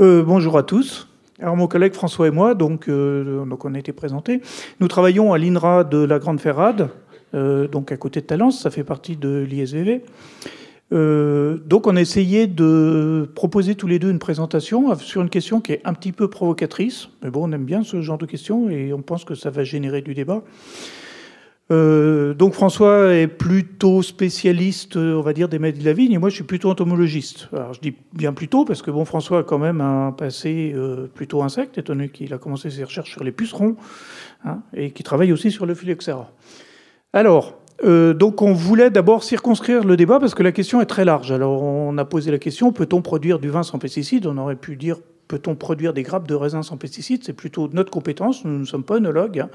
Euh, bonjour à tous. Alors mon collègue François et moi, donc, euh, donc on a été présentés. Nous travaillons à l'INRA de la Grande Ferrade, euh, donc à côté de Talence, ça fait partie de l'ISVV. donc on a essayé de proposer tous les deux une présentation sur une question qui est un petit peu provocatrice, mais bon on aime bien ce genre de questions et on pense que ça va générer du débat. Euh, donc François est plutôt spécialiste, on va dire, des maladies de la vigne, et moi je suis plutôt entomologiste. Alors je dis bien plutôt parce que bon, François a quand même un passé euh, plutôt insecte, étant donné qu'il a commencé ses recherches sur les pucerons, hein, et qui travaille aussi sur le phylloxéra. Alors, euh, donc on voulait d'abord circonscrire le débat parce que la question est très large. Alors on a posé la question, peut-on produire du vin sans pesticides? On aurait pu dire Peut-on produire des grappes de raisin sans pesticides? C'est plutôt notre compétence. Nous ne sommes pas œnologues. Hein.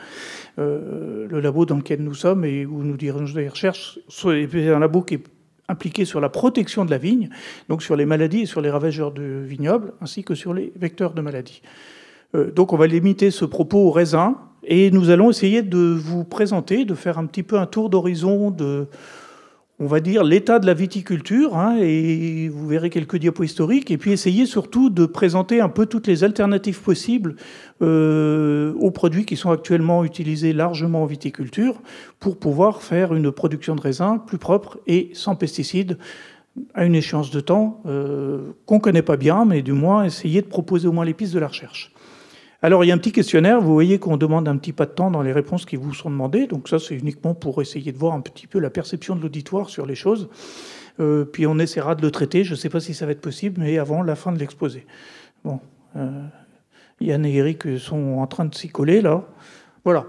Euh, le labo dans lequel nous sommes et où nous dirigeons des recherches, c'est un labo qui est impliqué sur la protection de la vigne, donc sur les maladies et sur les ravageurs de vignobles, ainsi que sur les vecteurs de maladies. Euh, donc on va limiter ce propos au raisin et nous allons essayer de vous présenter, de faire un petit peu un tour d'horizon de on va dire, l'état de la viticulture, hein, et vous verrez quelques diapos historiques, et puis essayer surtout de présenter un peu toutes les alternatives possibles euh, aux produits qui sont actuellement utilisés largement en viticulture pour pouvoir faire une production de raisin plus propre et sans pesticides à une échéance de temps euh, qu'on ne connaît pas bien, mais du moins essayer de proposer au moins les pistes de la recherche. Alors, il y a un petit questionnaire. Vous voyez qu'on demande un petit pas de temps dans les réponses qui vous sont demandées. Donc, ça, c'est uniquement pour essayer de voir un petit peu la perception de l'auditoire sur les choses. Euh, puis, on essaiera de le traiter. Je ne sais pas si ça va être possible, mais avant la fin de l'exposé. Bon. Euh, Yann et Eric sont en train de s'y coller, là. Voilà.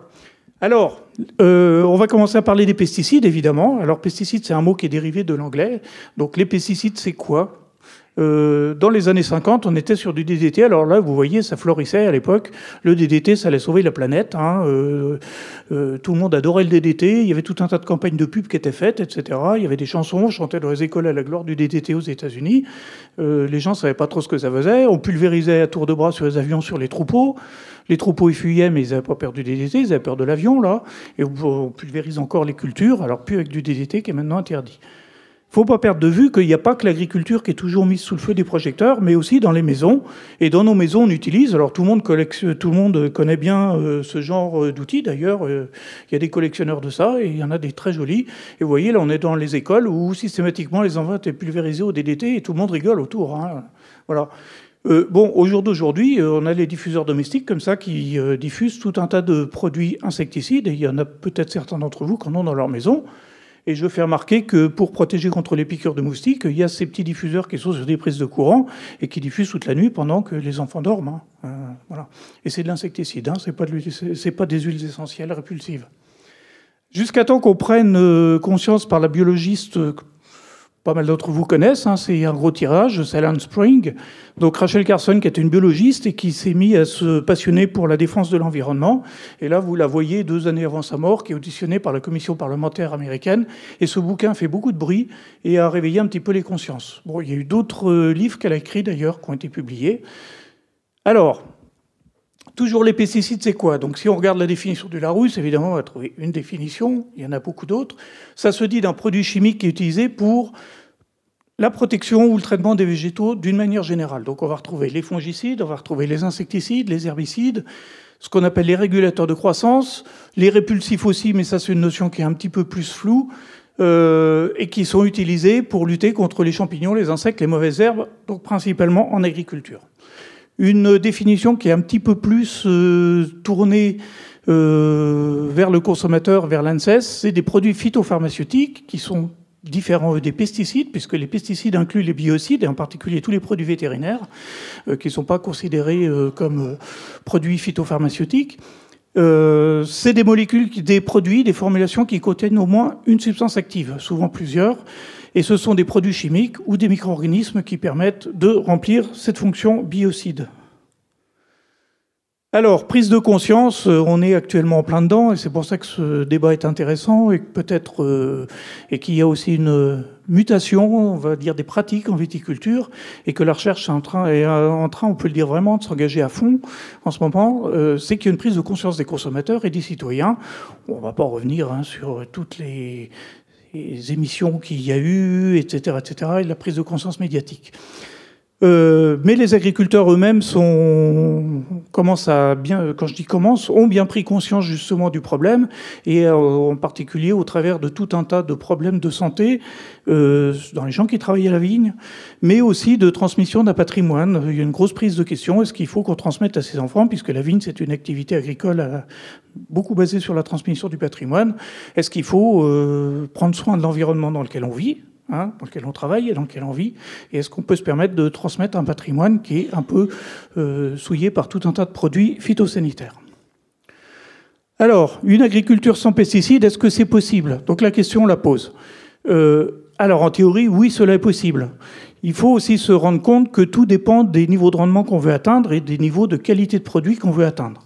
Alors, euh, on va commencer à parler des pesticides, évidemment. Alors, pesticides, c'est un mot qui est dérivé de l'anglais. Donc, les pesticides, c'est quoi? Euh, dans les années 50, on était sur du DDT. Alors là, vous voyez, ça florissait à l'époque. Le DDT, ça allait sauver la planète. Hein. Euh, euh, tout le monde adorait le DDT. Il y avait tout un tas de campagnes de pub qui étaient faites, etc. Il y avait des chansons, on chantait dans les écoles à la gloire du DDT aux États-Unis. les gens ne savaient pas trop ce que ça faisait. On pulvérisait à tour de bras sur les avions, sur les troupeaux. Les troupeaux, ils fuyaient, mais ils n'avaient pas peur du DDT, ils avaient peur de l'avion, là. Et on pulvérise encore les cultures, alors plus avec du DDT qui est maintenant interdit faut pas perdre de vue qu'il n'y a pas que l'agriculture qui est toujours mise sous le feu des projecteurs, mais aussi dans les maisons. Et dans nos maisons, on utilise, alors tout le monde, tout le monde connaît bien euh, ce genre euh, d'outils, d'ailleurs, euh, il y a des collectionneurs de ça, et il y en a des très jolis. Et vous voyez, là, on est dans les écoles où systématiquement les enfants étaient pulvérisés au DDT, et tout le monde rigole autour. Hein. Voilà. bon, au jour d'aujourd'hui, on a les diffuseurs domestiques comme ça qui diffusent tout un tas de produits insecticides, et il y en a peut-être certains d'entre vous qui en ont dans leur maison. Et je fais remarquer que pour protéger contre les piqûres de moustiques, il y a ces petits diffuseurs qui sont sur des prises de courant et qui diffusent toute la nuit pendant que les enfants dorment. Hein. Euh, voilà. Et c'est de l'insecticide, hein. ce n'est pas, des huiles essentielles répulsives. Jusqu'à temps qu'on prenne euh, conscience par la biologiste pas mal d'entre vous connaissent, hein, c'est un gros tirage, c'est Alan Spring. Donc Rachel Carson, qui est une biologiste et qui s'est mis à se passionner pour la défense de l'environnement. Et là, vous la voyez deux années avant sa mort, qui est auditionnée par la commission parlementaire américaine. Et ce bouquin fait beaucoup de bruit et a réveillé un petit peu les consciences. Bon, il y a eu d'autres euh, livres qu'elle a écrits d'ailleurs, qui ont été publiés. Alors, Toujours les pesticides, c'est quoi? Donc si on regarde la définition du Larousse, évidemment, on va trouver une définition, il y en a beaucoup d'autres. Ça se dit d'un produit chimique qui est utilisé pour la protection ou le traitement des végétaux d'une manière générale. Donc on va retrouver les fongicides, on va retrouver les insecticides, les herbicides, ce qu'on appelle les régulateurs de croissance, les répulsifs aussi, mais ça c'est une notion qui est un petit peu plus floue, euh, et qui sont utilisés pour lutter contre les champignons, les insectes, les mauvaises herbes, donc principalement en agriculture. Une définition qui est un petit peu plus euh, tournée euh, vers le consommateur, vers l'ANSES, c'est des produits phytopharmaceutiques qui sont différents des pesticides, puisque les pesticides incluent les biocides, et en particulier tous les produits vétérinaires, euh, qui ne sont pas considérés comme produits phytopharmaceutiques. c'est des molécules, des produits, des formulations qui contiennent au moins une substance active, souvent plusieurs, et ce sont des produits chimiques ou des micro-organismes qui permettent de remplir cette fonction biocide. Alors, prise de conscience, euh, on est actuellement en plein dedans, et c'est pour ça que ce débat est intéressant, et peut-être euh, et qu'il y a aussi une mutation, on va dire, des pratiques en viticulture, et que la recherche est en train, on peut le dire vraiment, de s'engager à fond en ce moment. Euh, c'est qu'il y a une prise de conscience des consommateurs et des citoyens. On ne va pas revenir hein, sur toutes les les émissions qu'il y a eu, etc., etc., et la prise de conscience médiatique. Euh, mais les agriculteurs eux-mêmes sont commencent à bien, quand je dis commencent, ont bien pris conscience justement du problème et euh, en particulier au travers de tout un tas de problèmes de santé euh, dans les gens qui travaillent à la vigne, mais aussi de transmission d'un patrimoine. Il y a une grosse prise de question est-ce qu'il faut qu'on transmette à ses enfants, puisque la vigne c'est une activité agricole beaucoup basée sur la transmission du patrimoine. Est-ce qu'il faut prendre soin de l'environnement dans lequel on vit Hein, dans lequel on travaille et dans lequel on vit, et est-ce qu'on peut se permettre de transmettre un patrimoine qui est un peu euh, souillé par tout un tas de produits phytosanitaires? Alors, une agriculture sans pesticides, est-ce que c'est possible? Donc la question, on la pose. Euh, alors en théorie, oui, cela est possible. Il faut aussi se rendre compte que tout dépend des niveaux de rendement qu'on veut atteindre et des niveaux de qualité de produit qu'on veut atteindre.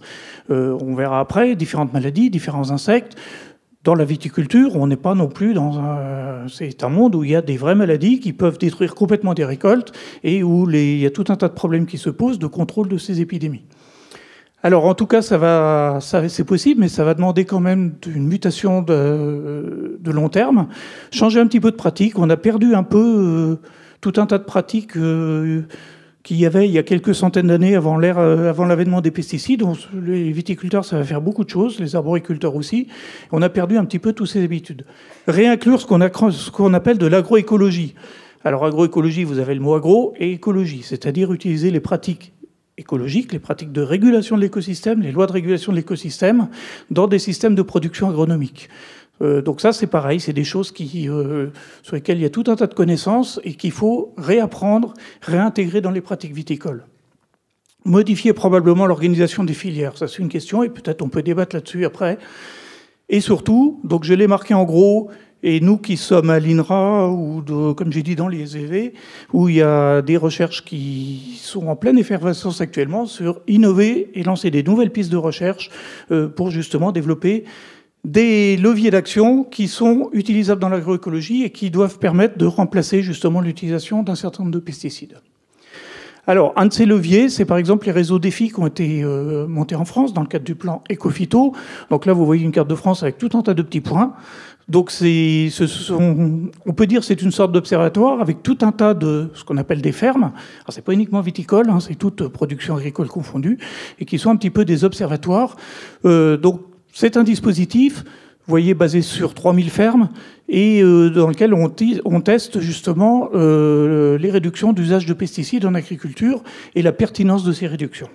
Euh, on verra après différentes maladies, différents insectes. Dans la viticulture, on n'est pas non plus dans un... C'est un monde où il y a des vraies maladies qui peuvent détruire complètement des récoltes et où il y a tout un tas de problèmes qui se posent de contrôle de ces épidémies. Alors, en tout cas, ça va, c'est possible, mais ça va demander quand même une mutation de, de, long terme, changer un petit peu de pratique. On a perdu un peu euh, tout un tas de pratiques euh, qu'il y avait il y a quelques centaines d'années avant euh, l'avènement des pesticides. les viticulteurs, ça va faire beaucoup de choses, les arboriculteurs aussi. On a perdu un petit peu toutes ces habitudes. Réinclure ce qu'on, ce qu'on appelle de l'agroécologie. Alors agroécologie, vous avez le mot agro et écologie, c'est-à-dire utiliser les pratiques écologiques, les pratiques de régulation de l'écosystème, les lois de régulation de l'écosystème dans des systèmes de production agronomique. Euh, donc ça, c'est pareil, c'est des choses qui, euh, sur lesquelles il y a tout un tas de connaissances et qu'il faut réapprendre, réintégrer dans les pratiques viticoles. Modifier probablement l'organisation des filières, ça c'est une question et peut-être on peut débattre là-dessus après. Et surtout, donc je l'ai marqué en gros, et nous qui sommes à l'INRA, ou comme j'ai dit dans les EV, où il y a des recherches qui sont en pleine effervescence actuellement sur innover et lancer des nouvelles pistes de recherche euh, pour justement développer des leviers d'action qui sont utilisables dans l'agroécologie et qui doivent permettre de remplacer justement l'utilisation d'un certain nombre de pesticides. Alors, un de ces leviers, c'est par exemple les réseaux défis qui ont été euh, montés en France dans le cadre du plan Ecofito. Donc là, vous voyez une carte de France avec tout un tas de petits points. Donc, c'est, ce sont, on peut dire, c'est une sorte d'observatoire avec tout un tas de ce qu'on appelle des fermes. Alors, c'est pas uniquement viticole, hein, c'est toute production agricole confondue, et qui sont un petit peu des observatoires. Euh, donc, c'est un dispositif, vous voyez, basé sur 3000 fermes et euh, dans lequel on, teste justement euh, les réductions d'usage de pesticides en agriculture et la pertinence de ces réductions.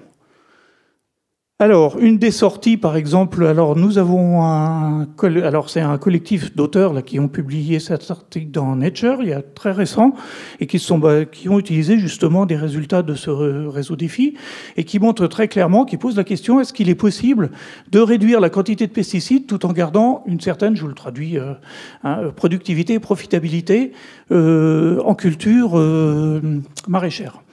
Alors, une des sorties, par exemple, alors nous avons un, alors c'est un collectif d'auteurs là qui ont publié cet article dans Nature, il y a très récent, et qui sont qui ont utilisé justement des résultats de ce réseau défi et qui montrent très clairement, qui posent la question est-ce qu'il est possible de réduire la quantité de pesticides tout en gardant une certaine, je vous le traduis, euh, hein, productivité et profitabilité euh, en culture euh, maraîchère?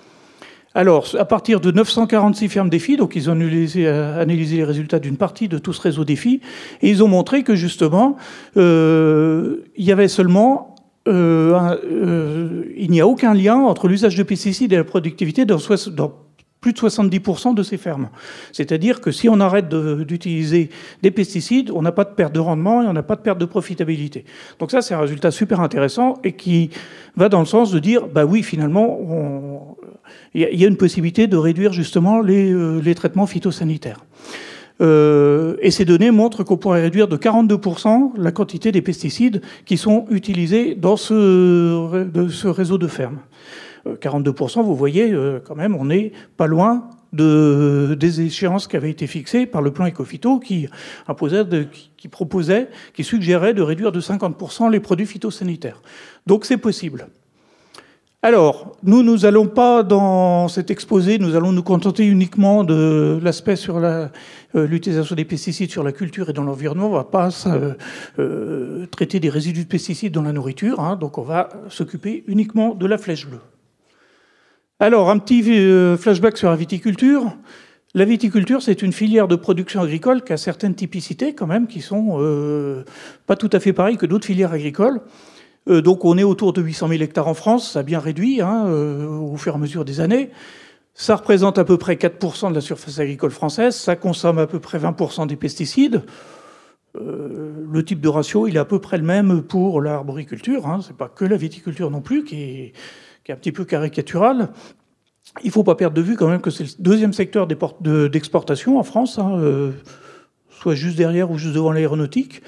Alors, à partir de 946 fermes défis, donc ils ont euh, analysé, les résultats d'une partie de tout ce réseau défi, et ils ont montré que justement, euh, il y avait seulement euh, il n'y a aucun lien entre l'usage de pesticides et la productivité dans, plus de 70% de ces fermes. C'est-à-dire que si on arrête d'utiliser des pesticides, on n'a pas de perte de rendement et on n'a pas de perte de profitabilité. Donc ça, c'est un résultat super intéressant et qui va dans le sens de dire, bah oui, finalement, il y, a une possibilité de réduire justement les, euh, traitements phytosanitaires. Euh, et ces données montrent qu'on pourrait réduire de 42% la quantité des pesticides qui sont utilisés dans ce, réseau de fermes. 42%, euh, vous voyez, quand même, on n'est pas loin de, des échéances qui avaient été fixées par le plan Ecofito qui, proposait, qui suggérait de réduire de 50% les produits phytosanitaires. Donc c'est possible. Alors, nous, nous n'allons pas, dans cet exposé, nous allons nous contenter uniquement de l'aspect sur euh, l'utilisation des pesticides sur la culture et dans l'environnement. On ne va pas traiter des résidus de pesticides dans la nourriture, hein. donc on va s'occuper uniquement de la flèche bleue. Alors, un petit euh, flashback sur la viticulture. La viticulture, c'est une filière de production agricole qui a certaines typicités quand même, qui sont euh, pas tout à fait pareilles que d'autres filières agricoles. Euh, donc on est autour de 800 000 hectares en France, ça a bien réduit hein, au fur et à mesure des années. Ça représente à peu près 4% de la surface agricole française, ça consomme à peu près 20% des pesticides. le type de ratio, il est à peu près le même pour l'arboriculture. Hein. Ce n'est pas que la viticulture non plus qui est, qui est un petit peu caricatural. Il faut pas perdre de vue quand même que c'est le deuxième secteur d'exportation en France, hein, euh, soit juste derrière ou juste devant l'aéronautique.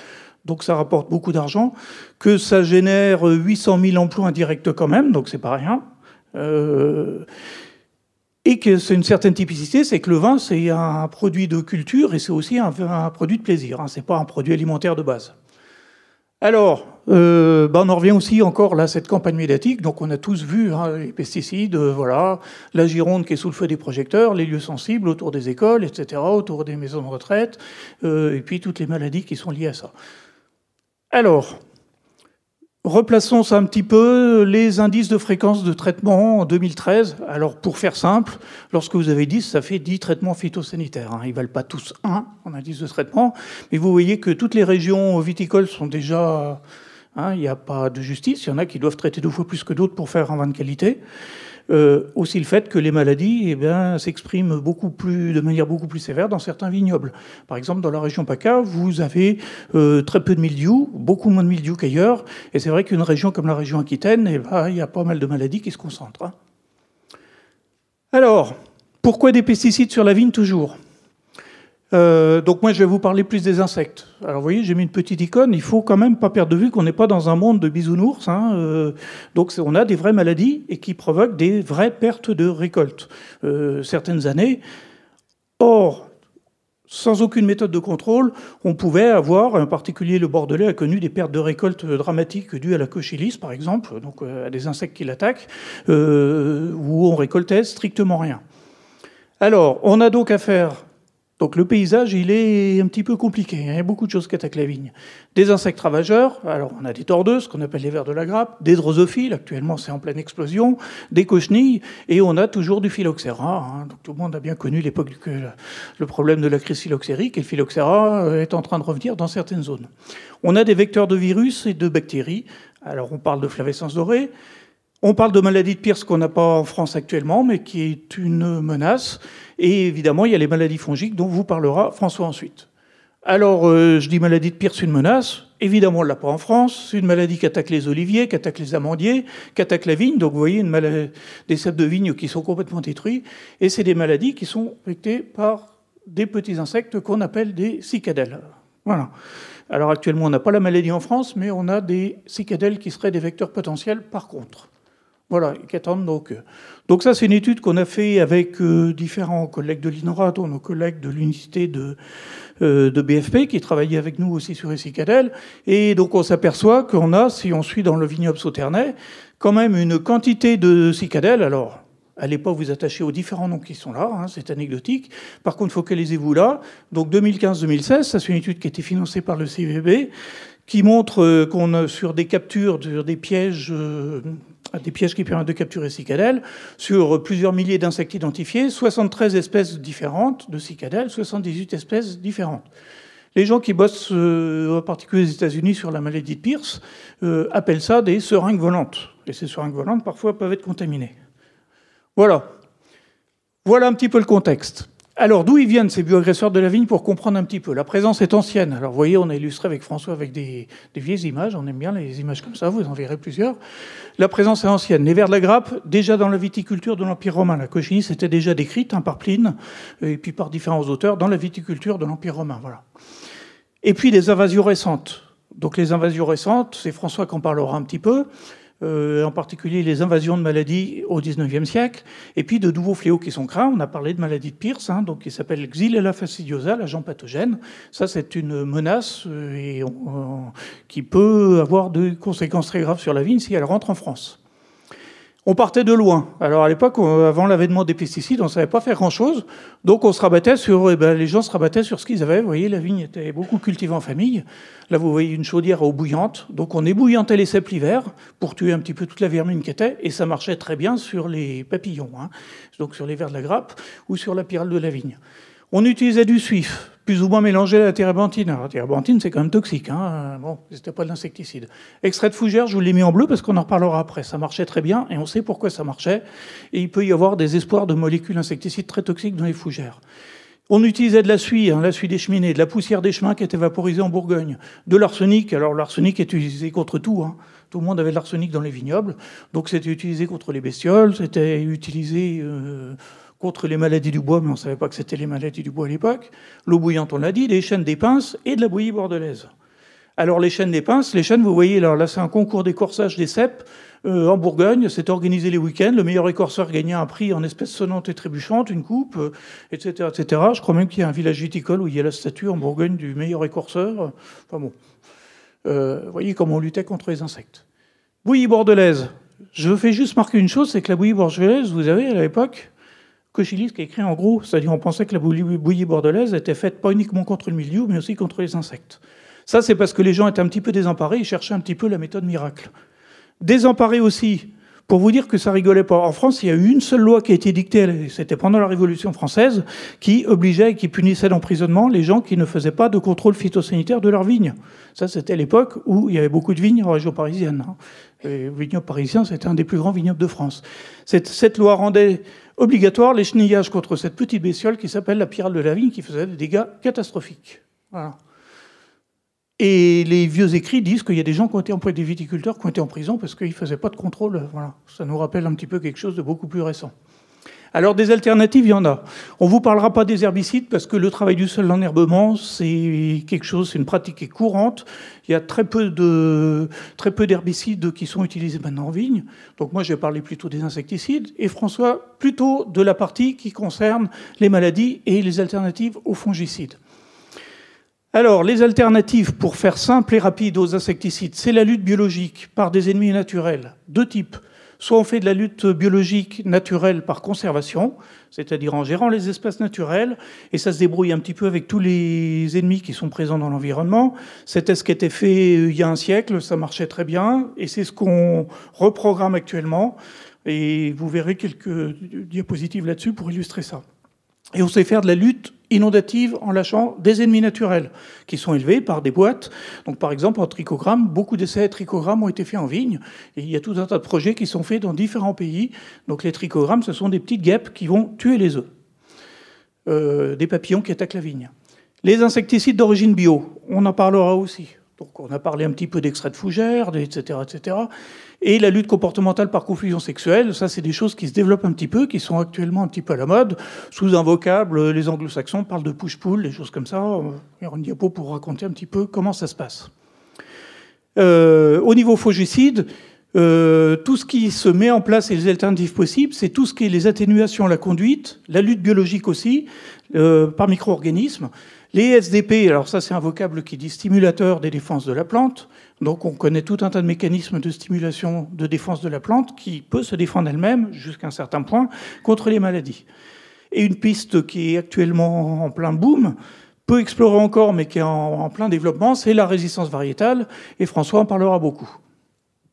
Donc ça rapporte beaucoup d'argent, que ça génère 800 000 emplois indirects quand même, donc c'est pas rien. Euh, et que c'est une certaine typicité, c'est que le vin, c'est un produit de culture et c'est aussi un, produit de plaisir. Hein, c'est pas un produit alimentaire de base. Alors, euh, ben on en revient aussi encore là à cette campagne médiatique. Donc, on a tous vu hein, les pesticides, euh, voilà, la Gironde qui est sous le feu des projecteurs, les lieux sensibles autour des écoles, etc., autour des maisons de retraite, euh, et puis toutes les maladies qui sont liées à ça. Alors, Replaçons ça un petit peu, les indices de fréquence de traitement en 2013. Alors, pour faire simple, lorsque vous avez 10, ça fait 10 traitements phytosanitaires. Hein. Ils ne valent pas tous un en indice de traitement, mais vous voyez que toutes les régions viticoles sont déjà... Hein, il n'y a pas de justice, il y en a qui doivent traiter deux fois plus que d'autres pour faire un vin de qualité. Euh, aussi le fait que les maladies eh s'expriment beaucoup plus, de manière beaucoup plus sévère dans certains vignobles. Par exemple, dans la région PACA, vous avez euh, très peu de mildiou, beaucoup moins de mildiou qu'ailleurs. Et c'est vrai qu'une région comme la région Aquitaine, eh ben, il y a pas mal de maladies qui se concentrent. Hein. Alors, pourquoi des pesticides sur la vigne toujours? Euh, donc moi, je vais vous parler plus des insectes. Alors vous voyez, j'ai mis une petite icône. Il faut quand même pas perdre de vue qu'on n'est pas dans un monde de bisounours. Hein. Euh, donc on a des vraies maladies et qui provoquent des vraies pertes de récolte. Euh, certaines années. Or, sans aucune méthode de contrôle, on pouvait avoir, en particulier le Bordelais a connu des pertes de récolte dramatiques dues à la cochilis, par exemple, donc à des insectes qui l'attaquent, où on récoltait strictement rien. Alors, on a donc affaire donc le paysage, il est un petit peu compliqué. Il y a beaucoup de choses qui attaquent la vigne. Des insectes ravageurs, alors on a des tordeuses, qu'on appelle les vers de la grappe, des drosophiles, actuellement c'est en pleine explosion, des cochenilles, et on a toujours du phylloxéra. Hein. Tout le monde a bien connu l'époque que le problème de la crise phylloxérique, et le phylloxéra euh, est en train de revenir dans certaines zones. On a des vecteurs de virus et de bactéries. Alors on parle de flavescence dorée, on parle de maladie de Pierce qu'on n'a pas en France actuellement, mais qui est une menace. Et évidemment, il y a les maladies fongiques dont vous parlera François ensuite. Alors, euh, je dis maladie de Pierce, une menace. Évidemment, on ne l'a pas en France. C'est une maladie qui attaque les oliviers, qui attaque les amandiers, qui attaque la vigne. Donc, vous voyez, des cèpes de vigne qui sont complètement détruits. Et c'est des maladies qui sont affectées par des petits insectes qu'on appelle des cicadelles. Voilà. Alors, actuellement, on n'a pas la maladie en France, mais on a des cicadelles qui seraient des vecteurs potentiels par contre. Voilà, qui attendent donc. Euh, donc ça, c'est une étude qu'on a fait avec euh, différents collègues de l'INRA, dont nos collègues de l'unité de, euh, BFP, qui travaillaient avec nous aussi sur les cicadelles. Et donc on s'aperçoit qu'on a, si on suit dans le vignoble sauternais, quand même une quantité de cicadelles. Alors, à l'époque, vous attachez aux différents noms qui sont là, hein, c'est anecdotique. Par contre, focalisez-vous là. Donc 2015-2016, ça c'est une étude qui a été financée par le CVB, qui montre qu'on a sur des captures, sur des pièges des pièges qui permettent de capturer cicadelles, sur plusieurs milliers d'insectes identifiés, 73 espèces différentes de cicadelles, 78 espèces différentes. Les gens qui bossent, euh, en particulier aux États-Unis, sur la maladie de Pierce, euh, appellent ça des seringues volantes. Et ces seringues volantes, parfois, peuvent être contaminées. Voilà. Voilà un petit peu le contexte. Alors, d'où ils viennent ces bioagresseurs de la vigne pour comprendre un petit peu La présence est ancienne. Alors, vous voyez, on a illustré avec François avec des, vieilles images. On aime bien les images comme ça, vous en verrez plusieurs. La présence est ancienne. Les vers de la grappe, déjà dans la viticulture de l'Empire romain. La cochenille, c'était déjà décrite hein, par Pline et puis par différents auteurs dans la viticulture de l'Empire romain. Voilà. Et puis, des invasions récentes. Donc, les invasions récentes, c'est François qui en parlera un petit peu. Euh, en particulier les invasions de maladies au XIXe siècle, et puis de nouveaux fléaux qui sont craints. On a parlé de maladie de Pierce, hein, donc qui s'appelle Xylella fastidiosa, l'agent pathogène. Ça, c'est une menace euh, et qui peut avoir des conséquences très graves sur la vigne si elle rentre en France. On partait de loin. Alors à l'époque, avant l'avènement des pesticides, on ne savait pas faire grand-chose. Donc on se rabattait sur, eh ben, les gens se rabattaient sur ce qu'ils avaient. Vous voyez, la vigne était beaucoup cultivée en famille. Là, vous voyez une chaudière à eau bouillante. Donc on ébouillantait les cèpes l'hiver pour tuer un petit peu toute la vermine qui était. Et ça marchait très bien sur les papillons, hein. donc sur les vers de la grappe ou sur la pyrale de la vigne. On utilisait du suif plus ou moins mélangé à la térébenthine. Alors, la térébenthine, c'est quand même toxique. Hein bon, c'était pas de l'insecticide. Extrait de fougère, je vous l'ai mis en bleu parce qu'on en reparlera après. Ça marchait très bien et on sait pourquoi ça marchait. Et il peut y avoir des espoirs de molécules insecticides très toxiques dans les fougères. On utilisait de la suie, hein, la suie des cheminées, de la poussière des chemins qui était vaporisée en Bourgogne, de l'arsenic. Alors l'arsenic est utilisé contre tout. Hein. Tout le monde avait de l'arsenic dans les vignobles. Donc c'était utilisé contre les bestioles, c'était utilisé euh, contre les maladies du bois, mais on ne savait pas que c'était les maladies du bois à l'époque. L'eau bouillante, on l'a dit, des chênes d'épices et de la bouillie bordelaise. Alors les chênes d'épices, les chênes, vous voyez, là, là c'est un concours d'écorçage des cèpes euh, en Bourgogne. C'était organisé les week-ends. Le meilleur écorceur gagnait un prix en espèces sonnantes et trébuchantes, une coupe, etc., euh, etc. Je crois même qu'il y a un village viticole où il y a la statue en Bourgogne du meilleur écorceur. Enfin bon, euh, vous voyez comment on luttait contre les insectes. Bouillie bordelaise. Je fais juste marquer une chose, c'est que la bouillie bordelaise, vous avez à l'époque, Cochilis qui a écrit en gros, c'est-à-dire on pensait que la bouillie bordelaise était faite pas uniquement contre le milieu, mais aussi contre les insectes. Ça, c'est parce que les gens étaient un petit peu désemparés, ils cherchaient un petit peu la méthode miracle. Désemparés aussi, pour vous dire que ça rigolait pas. En France, il y a eu une seule loi qui a été dictée, c'était pendant la Révolution française, qui obligeait et qui punissait d'emprisonnement les gens qui ne faisaient pas de contrôle phytosanitaire de leurs vignes. Ça, c'était l'époque où il y avait beaucoup de vignes en région parisienne. Hein. Les vignobles parisiens, c'était un des plus grands vignobles de France. Cette loi rendait obligatoire les chenillages contre cette petite bestiole qui s'appelle la pyrale de la vigne, qui faisait des dégâts catastrophiques. Et les vieux écrits disent qu'il y a des gens qui ont été employés, des viticulteurs qui ont été en prison parce qu'ils ne faisaient pas de contrôle. Ça nous rappelle un petit peu quelque chose de beaucoup plus récent. Alors des alternatives, il y en a. On ne vous parlera pas des herbicides parce que le travail du sol d'enherbement, c'est quelque chose, c'est une pratique qui est courante. Il y a très peu très peu d'herbicides qui sont utilisés maintenant en vigne. Donc moi, je vais parler plutôt des insecticides et François plutôt de la partie qui concerne les maladies et les alternatives aux fongicides. Alors, les alternatives, pour faire simple et rapide aux insecticides, c'est la lutte biologique par des ennemis naturels, deux types. Soit on fait de la lutte biologique naturelle par conservation, c'est-à-dire en gérant les espaces naturels, et ça se débrouille un petit peu avec tous les ennemis qui sont présents dans l'environnement. C'était ce qui était fait euh, il y a un siècle, ça marchait très bien, et c'est ce qu'on reprogramme actuellement. Et vous verrez quelques diapositives là-dessus pour illustrer ça. Et on sait faire de la lutte inondative en lâchant des ennemis naturels qui sont élevés par des boîtes. Donc, par exemple, en trichogramme, beaucoup d'essais trichogrammes ont été faits en vigne. Et il y a tout un tas de projets qui sont faits dans différents pays. Donc, les trichogrammes, ce sont des petites guêpes qui vont tuer les œufs. Euh, des papillons qui attaquent la vigne. Les insecticides d'origine bio, on en parlera aussi. Donc on a parlé un petit peu d'extrait de fougère, etc., etc. Et la lutte comportementale par confusion sexuelle, ça c'est des choses qui se développent un petit peu, qui sont actuellement un petit peu à la mode. Sous un vocable, les anglo-saxons parlent de push-pull, des choses comme ça. Il y aura une diapo pour raconter un petit peu comment ça se passe. Euh, au niveau fongicide, euh, tout ce qui se met en place et les alternatives possibles, c'est tout ce qui est les atténuations, la conduite, la lutte biologique aussi, euh, par micro-organismes. Les SDP, alors ça c'est un vocable qui dit stimulateur des défenses de la plante. Donc on connaît tout un tas de mécanismes de stimulation de défense de la plante qui peut se défendre elle-même jusqu'à un certain point contre les maladies. Et une piste qui est actuellement en plein boom, peu explorée encore mais qui est en plein développement, c'est la résistance variétale et François en parlera beaucoup.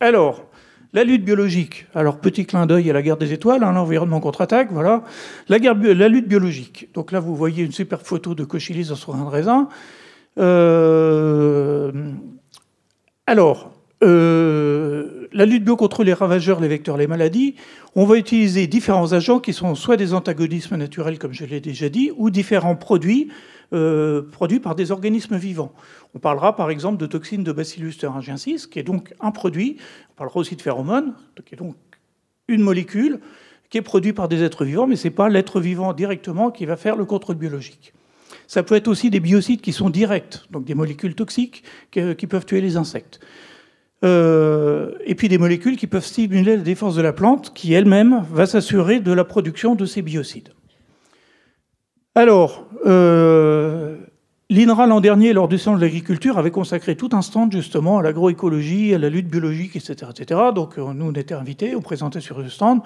Alors, la lutte biologique. Alors, petit clin d'œil à la guerre des étoiles, hein, l'environnement contre-attaque, voilà. La, lutte biologique. Donc là, vous voyez une super photo de Cochilis son grain de raisin. Euh, alors, euh, la lutte bio contre les ravageurs, les vecteurs, les maladies, on va utiliser différents agents qui sont soit des antagonismes naturels, comme je l'ai déjà dit, ou différents produits euh, produits par des organismes vivants. On parlera par exemple de toxines de Bacillus thuringiensis, qui est donc un produit, on parlera aussi de phéromones, qui est donc une molécule qui est produite par des êtres vivants, mais ce n'est pas l'être vivant directement qui va faire le contrôle biologique. Ça peut être aussi des biocides qui sont directs, donc des molécules toxiques qui, peuvent tuer les insectes. Euh, et puis des molécules qui peuvent stimuler la défense de la plante, qui elle-même va s'assurer de la production de ces biocides. Alors, euh, l'INRA l'an dernier, lors du salon de l'agriculture, avait consacré tout un stand justement à l'agroécologie, à la lutte biologique, etc. etc. Donc euh, nous, on était invités, on présentait sur le stand.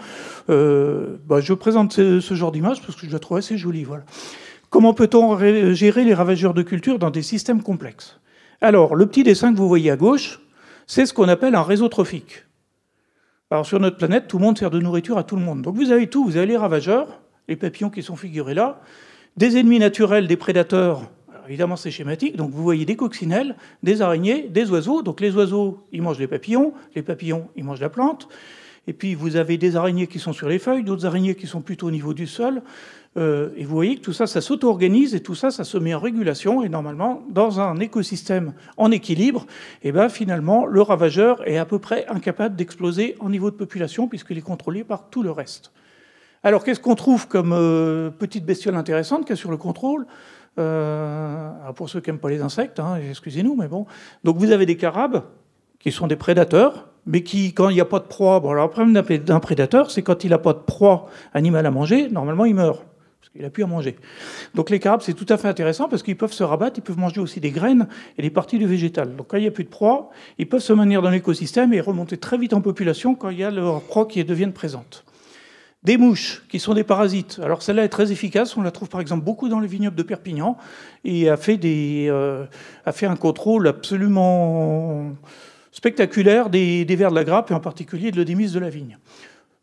Euh, bah, je présente ce, genre d'image parce que je la trouve assez jolie. Voilà. Comment peut-on gérer les ravageurs de culture dans des systèmes complexes? Alors, le petit dessin que vous voyez à gauche, c'est ce qu'on appelle un réseau trophique. Alors sur notre planète, tout le monde sert de nourriture à tout le monde. Donc vous avez tout, vous avez les ravageurs, les papillons qui sont figurés là, des ennemis naturels, des prédateurs, évidemment c'est schématique, donc vous voyez des coccinelles, des araignées, des oiseaux. Donc les oiseaux, ils mangent les papillons, les papillons, ils mangent la plante. Et puis vous avez des araignées qui sont sur les feuilles, d'autres araignées qui sont plutôt au niveau du sol. Euh, et vous voyez que tout ça, ça s'auto-organise et tout ça, ça se met en régulation. Et normalement, dans un écosystème en équilibre, eh ben, finalement, le ravageur est à peu près incapable d'exploser en niveau de population puisqu'il est contrôlé par tout le reste. Alors, qu'est-ce qu'on trouve comme euh, petite bestiole intéressante qu'il y a sur le contrôle? Euh, Pour ceux qui n'aiment pas les insectes, hein, excusez-nous, mais bon. Donc, vous avez des carabes qui sont des prédateurs, mais qui, quand il n'y a pas de proie, bon, alors le problème d'un prédateur, c'est quand il n'a pas de proie animale à manger, normalement, il meurt. Parce qu'il n'a plus à manger. Donc les carabes, c'est tout à fait intéressant parce qu'ils peuvent se rabattre, ils peuvent manger aussi des graines et des parties du végétal. Donc quand il n'y a plus de proie, ils peuvent se maintenir dans l'écosystème et remonter très vite en population quand il y a leur proie qui devient présente. Des mouches, qui sont des parasites. Alors celle-là est très efficace, on la trouve par exemple beaucoup dans les vignobles de Perpignan, et a fait, des, euh, a fait un contrôle absolument spectaculaire des, vers de la grappe, et en particulier de l'œdémis de la vigne.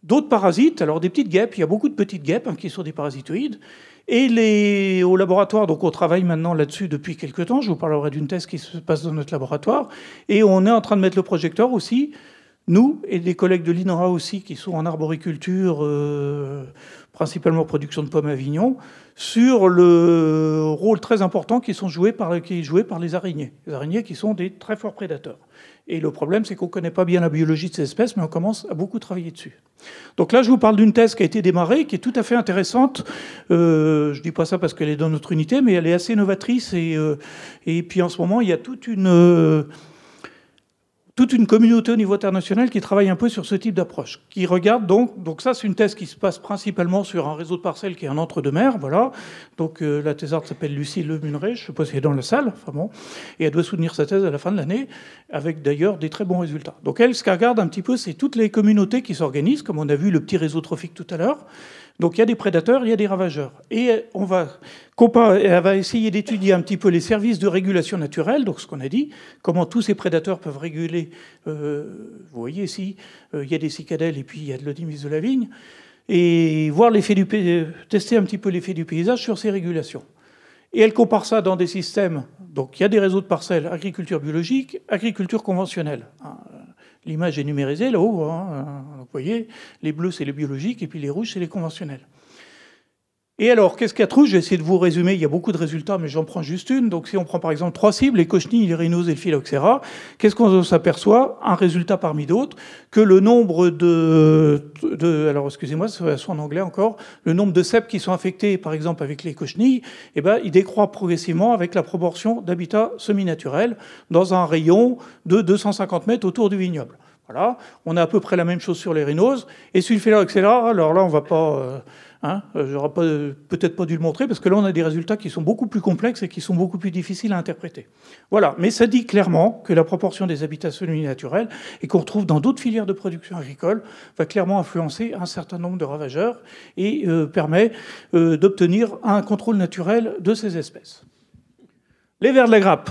D'autres parasites, alors des petites guêpes, il y a beaucoup de petites guêpes hein, qui sont des parasitoïdes, et les, au laboratoire, donc on travaille maintenant là-dessus depuis quelques temps, je vous parlerai d'une thèse qui se passe dans notre laboratoire, et on est en train de mettre le projecteur aussi nous et des collègues de l'INRA aussi qui sont en arboriculture, euh, principalement production de pommes à Avignon, sur le rôle très important qui, est joué par les araignées. Les araignées qui sont des très forts prédateurs. Et le problème, c'est qu'on ne connaît pas bien la biologie de ces espèces, mais on commence à beaucoup travailler dessus. Donc là, je vous parle d'une thèse qui a été démarrée, qui est tout à fait intéressante. Euh, je ne dis pas ça parce qu'elle est dans notre unité, mais elle est assez novatrice. Et, euh, et puis en ce moment, il y a toute une toute une communauté au niveau international qui travaille un peu sur ce type d'approche, qui regarde donc, donc ça c'est une thèse qui se passe principalement sur un réseau de parcelles qui est un entre-deux-mers, voilà. Donc euh, la thésarde s'appelle Lucie Lemuneret, je ne sais pas si elle est dans la salle, enfin bon, et elle doit soutenir sa thèse à la fin de l'année, avec d'ailleurs des très bons résultats. Donc elle, ce qu'elle regarde un petit peu, c'est toutes les communautés qui s'organisent, comme on a vu le petit réseau trophique tout à l'heure, donc il y a des prédateurs, il y a des ravageurs. Et on va, elle va essayer d'étudier un petit peu les services de régulation naturelle, donc ce qu'on a dit, comment tous ces prédateurs peuvent réguler. Euh, vous voyez ici, euh, il y a des cicadelles et puis il y a de l'odimis de la vigne, et voir l'effet du, tester un petit peu l'effet du paysage sur ces régulations. Et elle compare ça dans des systèmes. Donc il y a des réseaux de parcelles, agriculture biologique, agriculture conventionnelle. L'image est numérisée là-haut. Hein. Vous voyez, les bleus, c'est les biologiques, et puis les rouges, c'est les conventionnels. Et alors, qu'est-ce qu'il y a de trou Je vais essayer de vous résumer. Il y a beaucoup de résultats, mais j'en prends juste une. Donc, si on prend par exemple trois cibles, les cochenilles, les rhinos et le phylloxéra, qu'est-ce qu'on s'aperçoit? Un résultat parmi d'autres, que le nombre de, de alors excusez-moi, soit en anglais encore, le nombre de cèpes qui sont affectés, par exemple, avec les cochenilles, eh ben, il décroît progressivement avec la proportion d'habitat semi-naturel dans un rayon de 250 mètres autour du vignoble. Voilà, on a à peu près la même chose sur les rhinos. Et sur le phylloxéra, alors là, on va pas... Euh, Hein, euh, J'aurais peut-être pas dû le montrer parce que là on a des résultats qui sont beaucoup plus complexes et qui sont beaucoup plus difficiles à interpréter. Voilà, mais ça dit clairement que la proportion des habitations naturelles et qu'on retrouve dans d'autres filières de production agricole va clairement influencer un certain nombre de ravageurs et euh, permet euh, d'obtenir un contrôle naturel de ces espèces. Les vers de la grappe.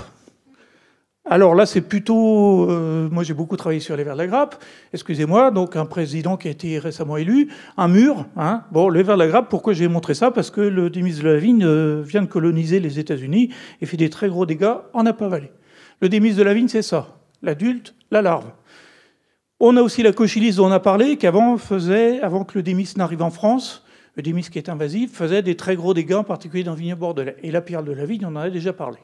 Alors là, c'est plutôt. Euh, moi, j'ai beaucoup travaillé sur les vers de la grappe. Excusez-moi, donc un président qui a été récemment élu, un mur. Hein. Bon, les vers de la grappe, pourquoi j'ai montré ça? Parce que le Démis de la vigne euh, vient de coloniser les États-Unis et fait des très gros dégâts en Napa Valley. Le Démis de la vigne, c'est ça l'adulte, la larve. On a aussi la cochylise dont on a parlé, qu'avant faisait, avant que le Démis n'arrive en France, le Démis qui est invasif, faisait des très gros dégâts, en particulier dans le vignoble bordelais. Et la pierre de la vigne, on en a déjà parlé.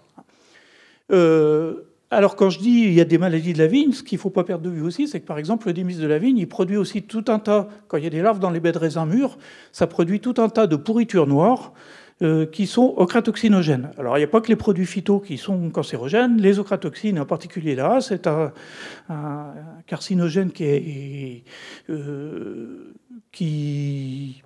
Euh, alors quand je dis il y a des maladies de la vigne, ce qu'il ne faut pas perdre de vue aussi, c'est que par exemple le démis de la vigne, il produit aussi tout un tas, quand il y a des larves dans les baies de raisin mûrs, ça produit tout un tas de pourritures noires euh, qui sont ocratoxinogènes. Alors il n'y a pas que les produits phyto qui sont cancérogènes, les ocratoxines en particulier là, c'est un, carcinogène qui est... Euh, qui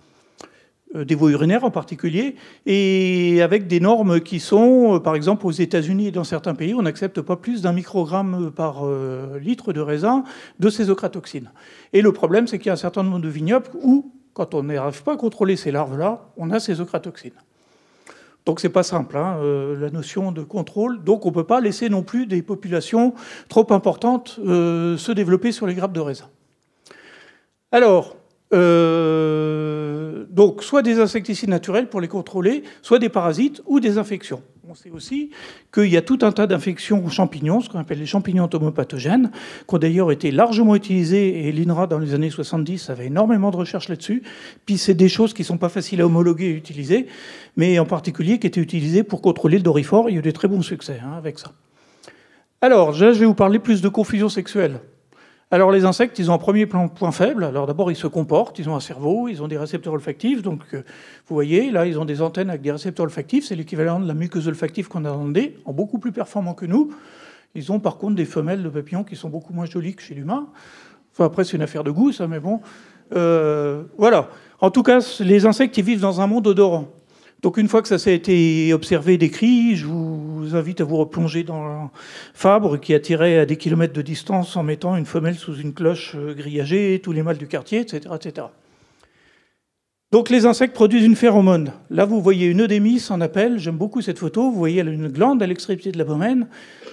des voies urinaires en particulier, et avec des normes qui sont, euh, par exemple, aux États-Unis et dans certains pays, on n'accepte pas plus d'un microgramme par euh, litre de raisin de ces ocratoxines. Et le problème, c'est qu'il y a un certain nombre de vignobles où, quand on n'arrive pas à contrôler ces larves-là, on a ces ocratoxines. Donc c'est pas simple, hein, la notion de contrôle. Donc on ne peut pas laisser non plus des populations trop importantes se développer sur les grappes de raisin. Alors, euh, donc, soit des insecticides naturels pour les contrôler, soit des parasites ou des infections. on sait aussi qu'il y a tout un tas d'infections aux champignons, ce qu'on appelle les champignons entomopathogènes, qui ont d'ailleurs été largement utilisés, et l'INRA dans les années 70 avait énormément de recherches là-dessus. Puis c'est des choses qui ne sont pas faciles à homologuer et utiliser, mais en particulier qui étaient utilisées pour contrôler le dorifort. Il y a eu des très bons succès hein, avec ça. Alors, je vais vous parler plus de confusion sexuelle. Alors les insectes, ils ont un premier point faible. Alors d'abord, ils se comportent, ils ont un cerveau, ils ont des récepteurs olfactifs. Donc euh, vous voyez, là, ils ont des antennes avec des récepteurs olfactifs. C'est l'équivalent de la muqueuse olfactive qu'on a dans le en beaucoup plus performant que nous. Ils ont par contre des femelles de papillons qui sont beaucoup moins jolies que chez l'humain. Enfin après, c'est une affaire de goût, ça, mais bon. Euh, voilà. En tout cas, les insectes, ils vivent dans un monde odorant. Donc une fois que ça s'est été observé, décrit, je vous invite à vous replonger dans Fabre qui a tiré à des kilomètres de distance en mettant une femelle sous une cloche euh, grillagée, tous les mâles du quartier, etc., etc. Donc les insectes produisent une phéromone. Là, vous voyez une eudémis en appel. J'aime beaucoup cette photo. Vous voyez une glande à l'extrémité de l'abdomen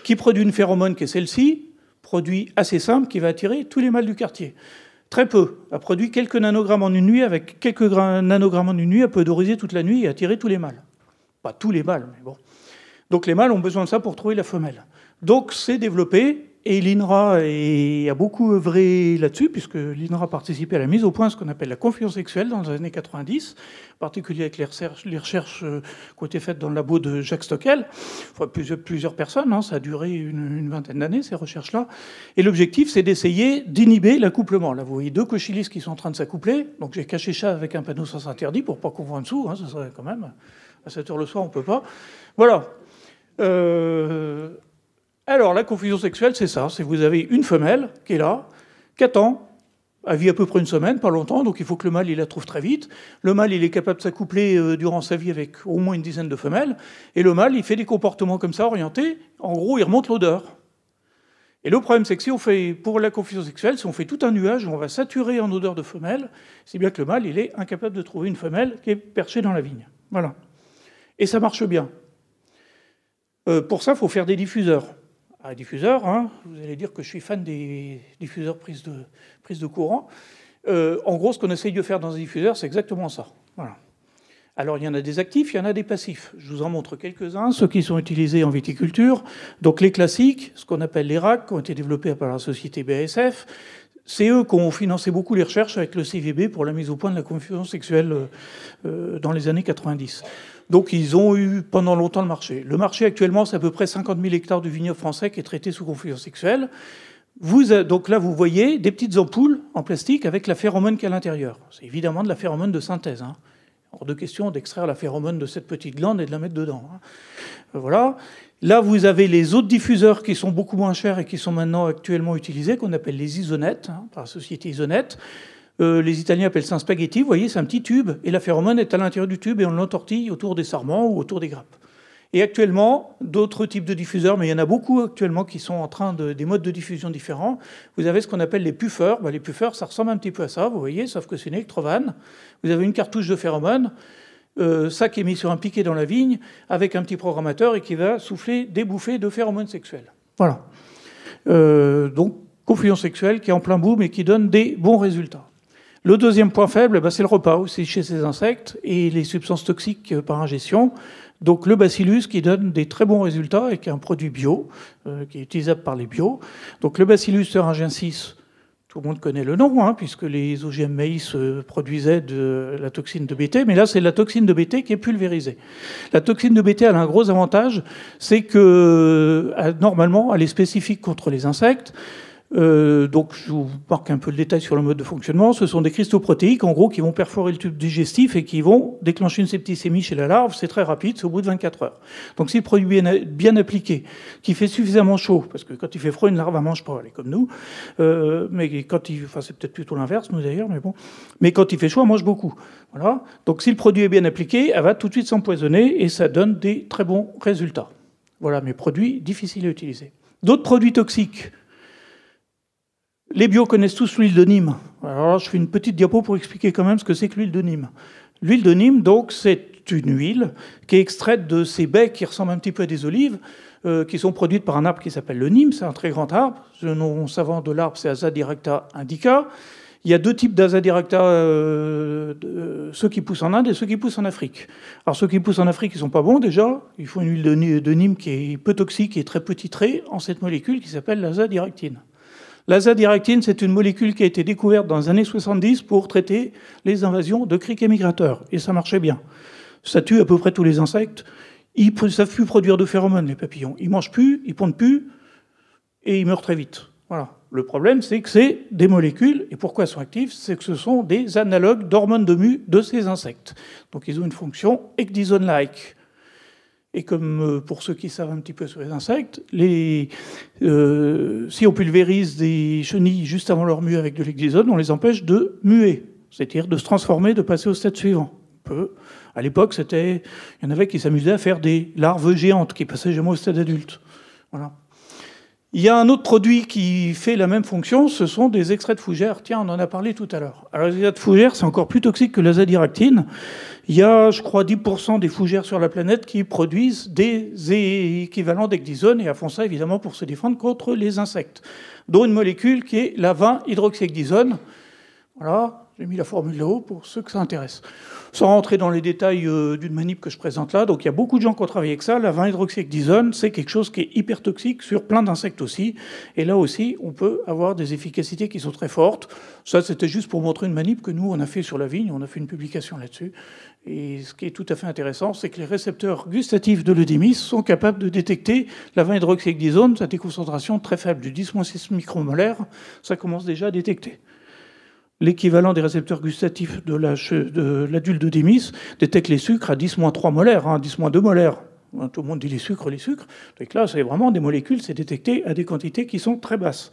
qui produit une phéromone qui est celle-ci, produit assez simple, qui va attirer tous les mâles du quartier. Très peu. A produit quelques nanogrammes en une nuit. Avec quelques nanogrammes en une nuit, elle peut odoriser toute la nuit et attirer tous les mâles. Pas tous les mâles, mais bon. Donc les mâles ont besoin de ça pour trouver la femelle. Donc c'est développé et l'INRA a beaucoup œuvré là-dessus, puisque l'INRA a participé à la mise au point de ce qu'on appelle la confiance sexuelle dans les années 90, en particulier avec les recherches, les recherches euh, qui ont été faites dans le labo de Jacques Stockel. Enfin, plusieurs, plusieurs personnes, hein, ça a duré une, vingtaine d'années, ces recherches-là. Et l'objectif, c'est d'essayer d'inhiber l'accouplement. Là, vous voyez deux cochilis qui sont en train de s'accoupler. Donc j'ai caché ça avec un panneau sans interdit pour pas qu'on voit en dessous. Hein, ça serait quand même... À 7 heure le soir, on peut pas. Voilà. Euh, alors, la confusion sexuelle, c'est ça. C'est vous avez une femelle qui est là, qui attend, elle vit à peu près une semaine, pas longtemps, donc il faut que le mâle la trouve très vite. Le mâle il est capable de s'accoupler euh, durant sa vie avec au moins une dizaine de femelles, et le mâle il fait des comportements comme ça orientés. En gros, il remonte l'odeur. Et le problème c'est que si on fait pour la confusion sexuelle, si on fait tout un nuage, on va saturer en odeur de femelle, c'est bien que le mâle il est incapable de trouver une femelle qui est perchée dans la vigne. Voilà. Et ça marche bien. Euh, pour ça, il faut faire des diffuseurs un diffuseur. Hein. Vous allez dire que je suis fan des diffuseurs prise de, courant. Euh, en gros, ce qu'on essaye de faire dans un diffuseur, c'est exactement ça. Alors, il y en a des actifs, il y en a des passifs. Je vous en montre quelques-uns, ceux qui sont utilisés en viticulture. Donc, les classiques, ce qu'on appelle les RAC, qui ont été développés par la société BASF. C'est eux qui ont financé beaucoup les recherches avec le CVB pour la mise au point de la confusion sexuelle euh, dans les années 90. Donc ils ont eu pendant longtemps le marché. Le marché actuellement, c'est à peu près 50 000 hectares de vignoble français qui est traité sous confusion sexuelle. Donc là, vous voyez des petites ampoules en plastique avec la phéromone qui est à l'intérieur. C'est évidemment de la phéromone de synthèse. Hein. Hors de question d'extraire la phéromone de cette petite glande et de la mettre dedans. Hein. Voilà. Là, vous avez les autres diffuseurs qui sont beaucoup moins chers et qui sont maintenant actuellement utilisés, qu'on appelle les isonettes, hein, par la société Isonette. Euh, les Italiens appellent ça un spaghetti. Vous voyez, c'est un petit tube. Et la phéromone est à l'intérieur du tube et on l'entortille autour des sarments ou autour des grappes. Et actuellement, d'autres types de diffuseurs, mais il y en a beaucoup actuellement qui sont en train de des modes de diffusion différents. Vous avez ce qu'on appelle les puffers. Ben, les puffers, ça ressemble un petit peu à ça, vous voyez, sauf que c'est une électrovanne. Vous avez une cartouche de phéromone, euh, ça qui est mis sur un piquet dans la vigne, avec un petit programmateur et qui va souffler des bouffées de phéromones sexuels. Voilà. Euh, donc, confusion sexuelle qui est en plein boom et qui donne des bons résultats. Le deuxième point faible, bah, c'est le repas aussi chez ces insectes et les substances toxiques euh, par ingestion. Donc le bacillus qui donne des très bons résultats et qui est un produit bio, euh, qui est utilisable par les bio. Donc le bacillus thuringiensis, tout le monde connaît le nom, hein, puisque les OGM maïs euh, produisaient de la toxine de BT, mais là c'est la toxine de BT qui est pulvérisée. La toxine de BT a un gros avantage, c'est que normalement elle est spécifique contre les insectes. Euh, donc, je vous marque un peu le détail sur le mode de fonctionnement. Ce sont des cristaux protéiques, en gros, qui vont perforer le tube digestif et qui vont déclencher une septicémie chez la larve. C'est très rapide, c'est au bout de 24 heures. Donc, si le produit est bien appliqué, qui fait suffisamment chaud, parce que quand il fait froid, une larve ne mange pas, elle est comme nous. Euh, mais quand il, enfin, c'est peut-être plutôt l'inverse, nous d'ailleurs, mais bon. Mais quand il fait chaud, elle mange beaucoup. Voilà. Donc, si le produit est bien appliqué, elle va tout de suite s'empoisonner et ça donne des très bons résultats. Voilà mes produits difficiles à utiliser. D'autres produits toxiques les bio connaissent tous l'huile de Nîmes. Alors je fais une petite diapo pour expliquer quand même ce que c'est que l'huile de Nîmes. L'huile de Nîmes, donc, c'est une huile qui est extraite de ces baies qui ressemblent un petit peu à des olives, euh, qui sont produites par un arbre qui s'appelle le Nîmes. C'est un très grand arbre. Le nom savant de l'arbre, c'est Aza directa indica. il y a deux types d'Azadiracta, euh, ceux qui poussent en Inde et ceux qui poussent en Afrique. Alors ceux qui poussent en Afrique, ils sont pas bons déjà. Il faut une huile de, Nîmes qui est peu toxique et très petit trait en cette molécule qui s'appelle l'azadiractine. L'azadiractine, c'est une molécule qui a été découverte dans les années 70 pour traiter les invasions de criquets migrateurs. Et ça marchait bien. Ça tue à peu près tous les insectes. Ils ne savent plus produire de phéromones, les papillons. Ils mangent plus, ils pondent plus, et ils meurent très vite. Voilà. Le problème, c'est que c'est des molécules, et pourquoi elles sont actives? C'est que ce sont des analogues d'hormones de mu de ces insectes. Donc ils ont une fonction ecdysone-like. Et comme euh, pour ceux qui savent un petit peu sur les insectes, euh, si on pulvérise des chenilles juste avant leur mue avec de l'ecdysone, on les empêche de muer, c'est-à-dire de se transformer, de passer au stade suivant. On peut. À l'époque, c'était, il y en avait qui s'amusaient à faire des larves géantes qui passaient jamais au stade adulte. Voilà. Il y a un autre produit qui fait la même fonction, ce sont des extraits de fougères. Tiens, on en a parlé tout à l'heure. Alors, les extraits de fougères, c'est encore plus toxique que l'azadiractine. Il y a, je crois, 10% des fougères sur la planète qui produisent des équivalents d'ecdysone et elles font ça évidemment pour se défendre contre les insectes, dont une molécule qui est la 20 hydroxyecdysone. Voilà, j'ai mis la formule là-haut pour ceux que ça intéresse. Sans rentrer dans les détails euh, d'une manip que je présente là, donc il y a beaucoup de gens qui ont travaillé avec ça. La 20-hydroxyecdysone, c'est quelque chose qui est hyper toxique sur plein d'insectes aussi. Et là aussi, on peut avoir des efficacités qui sont très fortes. Ça, c'était juste pour montrer une manip que nous, on a fait sur la vigne. On a fait une publication là-dessus. Et ce qui est tout à fait intéressant, c'est que les récepteurs gustatifs de l'œdémis sont capables de détecter la 20-hydroxyecdysone à des concentrations très faibles, du 10-6 micromolaire. Ça commence déjà à détecter l'équivalent des récepteurs gustatifs de l'adulte de Démis détecte les sucres à 10-3 molaires, hein, 10-2 molaires. Hein, tout le monde dit les sucres, les sucres. Donc là, c'est vraiment des molécules, c'est détecté à des quantités qui sont très basses.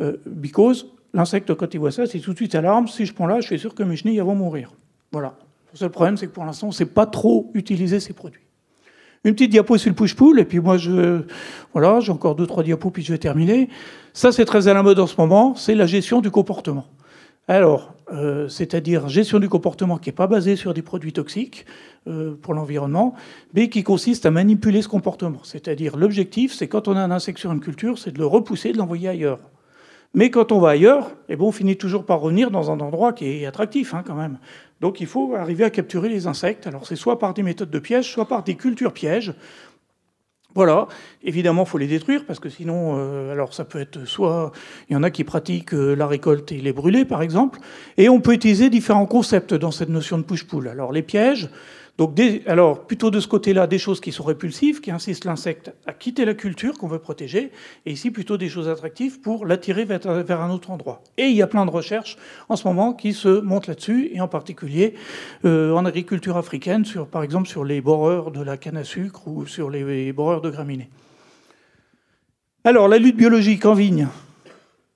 Euh, because, l'insecte, quand il voit ça, c'est tout de suite alarme. Si je prends là, je suis sûr que mes chenilles vont mourir. Voilà. Le seul problème, c'est que pour l'instant, on ne sait pas trop utiliser ces produits. Une petite diapo sur le push-pull, et puis moi, voilà, j'ai encore deux, trois diapos, puis je vais terminer. Ça, c'est très à la mode en ce moment, c'est la gestion du comportement. Alors, euh, c'est-à-dire gestion du comportement qui n'est pas basée sur des produits toxiques euh, pour l'environnement, mais qui consiste à manipuler ce comportement. C'est-à-dire, l'objectif, c'est quand on a un insecte sur une culture, c'est de le repousser, de l'envoyer ailleurs. Mais quand on va ailleurs, eh bon, on finit toujours par revenir dans un endroit qui est attractif hein, quand même. Donc il faut arriver à capturer les insectes. Alors c'est soit par des méthodes de piège, soit par des cultures pièges. Voilà, évidemment, il faut les détruire parce que sinon, euh, alors ça peut être soit il y en a qui pratiquent euh, la récolte et les brûler, par exemple, et on peut utiliser différents concepts dans cette notion de push-pull. Alors les pièges, donc, alors, plutôt de ce côté-là, des choses qui sont répulsives, qui insistent l'insecte à quitter la culture qu'on veut protéger, et ici plutôt des choses attractives pour l'attirer vers, un autre endroit. Et il y a plein de recherches en ce moment qui se montent là-dessus, et en particulier euh, en agriculture africaine, sur, par exemple sur les boreurs de la canne à sucre ou sur les boreurs de graminées. Alors, la lutte biologique en vigne.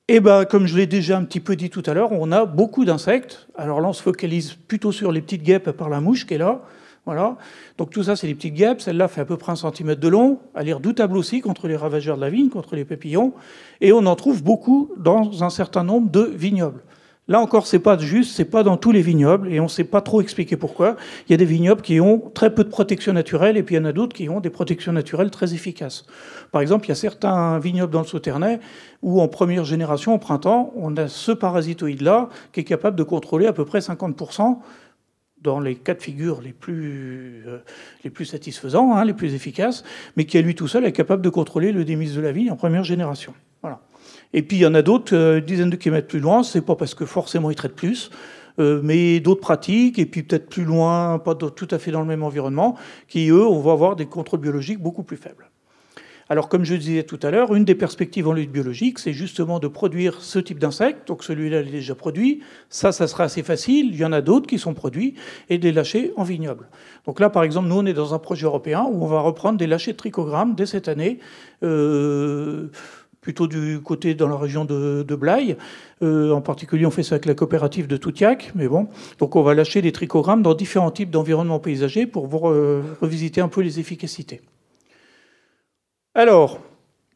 Eh ben, comme je l'ai déjà un petit peu dit tout à l'heure, on a beaucoup d'insectes. Alors là, on se focalise plutôt sur les petites guêpes par la mouche qui est là. Voilà. Donc tout ça, c'est des petites guêpes. Celle-là fait à peu près un centimètre de long. Elle est redoutable aussi contre les ravageurs de la vigne, contre les papillons. Et on en trouve beaucoup dans un certain nombre de vignobles. Là encore, c'est pas juste, c'est pas dans tous les vignobles, et on ne sait pas trop expliquer pourquoi. Il y a des vignobles qui ont très peu de protection naturelle, et puis il y en a d'autres qui ont des protections naturelles très efficaces. Par exemple, il y a certains vignobles dans le Sauternais où, en première génération, au printemps, on a ce parasitoïde-là qui est capable de contrôler à peu près 50% dans les cas de figure les plus, euh, les plus satisfaisants, hein, les plus efficaces, mais qui à lui tout seul est capable de contrôler le démise de la vie en première génération. Voilà. Et puis il y en a d'autres, euh, dizaines de kilomètres plus loin, c'est pas parce que forcément ils traitent plus, euh, mais d'autres pratiques, et puis peut-être plus loin, pas tout à fait dans le même environnement, qui eux, on va avoir des contrôles biologiques beaucoup plus faibles. Alors, comme je disais tout à l'heure, une des perspectives en lutte biologique, c'est justement de produire ce type d'insectes. Donc, celui-là est déjà produit. Ça, ça sera assez facile. Il y en a d'autres qui sont produits et des lâchers en vignoble. Donc là, par exemple, nous, on est dans un projet européen où on va reprendre des lâchers de trichogrammes dès cette année. Euh, plutôt du côté dans la région de, Blaye. Euh, en particulier, on fait ça avec la coopérative de Toutiac, mais bon. Donc on va lâcher des trichogrammes dans différents types d'environnements paysagers pour vous revisiter un peu les efficacités. Alors,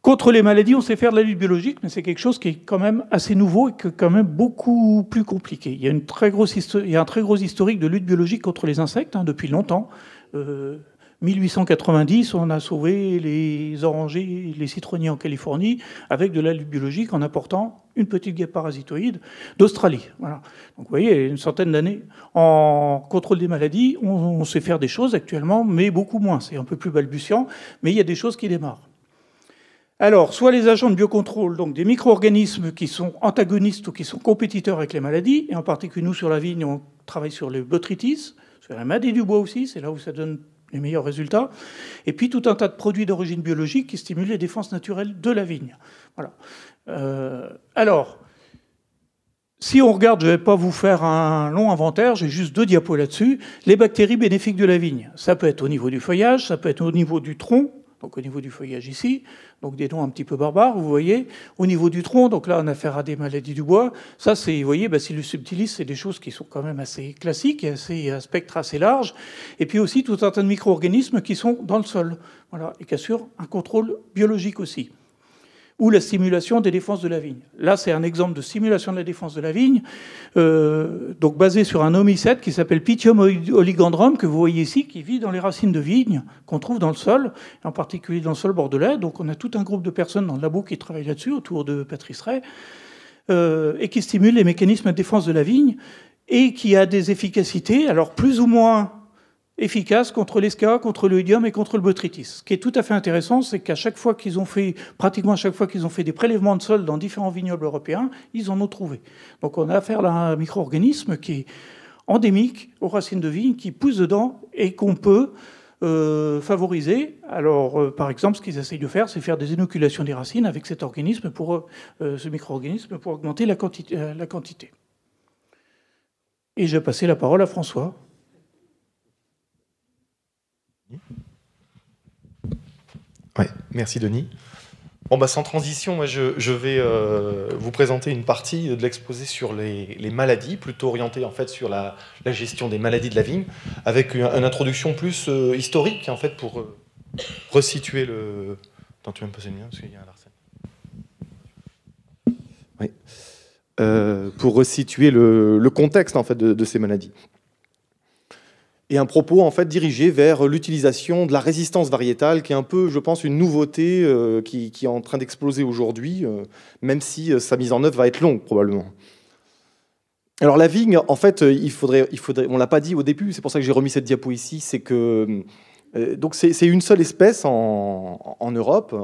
contre les maladies, on sait faire de la lutte biologique, mais c'est quelque chose qui est quand même assez nouveau et que quand même beaucoup plus compliqué. Il y a, une très grosse il y a un très gros historique de lutte biologique contre les insectes hein, depuis longtemps. Euh, 1890, on a sauvé les orangers, les citronniers en Californie avec de la lutte biologique en apportant une petite guêpe parasitoïde d'Australie. Donc vous voyez, une centaine d'années en contrôle des maladies, on, sait faire des choses actuellement, mais beaucoup moins. C'est un peu plus balbutiant, mais il y a des choses qui démarrent. Alors, soit les agents de biocontrôle, donc des micro-organismes qui sont antagonistes ou qui sont compétiteurs avec les maladies, et en particulier nous sur la vigne, on travaille sur les botrytis, sur la maladie du bois aussi, c'est là où ça donne les meilleurs résultats. Et puis tout un tas de produits d'origine biologique qui stimulent les défenses naturelles de la vigne. Voilà. Euh, alors, si on regarde, je ne vais pas vous faire un long inventaire, j'ai juste deux diapos là-dessus. Les bactéries bénéfiques de la vigne, ça peut être au niveau du feuillage, ça peut être au niveau du tronc, donc au niveau du feuillage ici, donc des noms un petit peu barbares, vous voyez. Au niveau du tronc, donc là on a affaire à des maladies du bois. Ça, c'est, vous voyez, Bacillus subtilis, c'est des choses qui sont quand même assez classiques, assez, un spectre assez large. Et puis aussi tout un tas de micro-organismes qui sont dans le sol, voilà, et qui assurent un contrôle biologique aussi ou la stimulation des défenses de la vigne. Là, c'est un exemple de stimulation de la défense de la vigne, euh, donc basé sur un homicète qui s'appelle Pythium oligandrum, que vous voyez ici, qui vit dans les racines de vigne qu'on trouve dans le sol, en particulier dans le sol bordelais. Donc on a tout un groupe de personnes dans le labo qui travaillent là-dessus, autour de Patrice Ray, euh, et qui stimule les mécanismes de défense de la vigne, et qui a des efficacités, alors plus ou moins efficace contre l'esca, contre l'oïdium et contre le botrytis. Ce qui est tout à fait intéressant, c'est qu'à chaque fois qu'ils ont fait, pratiquement à chaque fois qu'ils ont fait des prélèvements de sol dans différents vignobles européens, ils en ont trouvé. Donc on a affaire à un micro-organisme qui est endémique aux racines de vigne, qui pousse dedans et qu'on peut euh, favoriser. Alors, euh, par exemple, ce qu'ils essayent de faire, c'est faire des inoculations des racines avec cet organisme, pour, euh, ce micro-organisme, pour augmenter la quantité, la quantité. Et je vais passer la parole à François. Merci Denis. Bon, bah, sans transition, moi, je, vais euh, vous présenter une partie de l'exposé sur les, maladies, plutôt orientée en fait sur la, gestion des maladies de la vigne, avec une, introduction plus euh, historique en fait pour euh, resituer le. Attends, tu veux me le mien parce qu'il y a un. Oui. pour resituer le, contexte en fait de ces maladies et un propos en fait dirigé vers l'utilisation de la résistance variétale, qui est un peu, je pense, une nouveauté euh, qui, est en train d'exploser aujourd'hui, euh, même si euh, sa mise en œuvre va être longue probablement. Alors la vigne, en fait, il faudrait, il faudrait, on l'a pas dit au début, c'est pour ça que j'ai remis cette diapo ici, c'est que donc c'est une seule espèce en, Europe,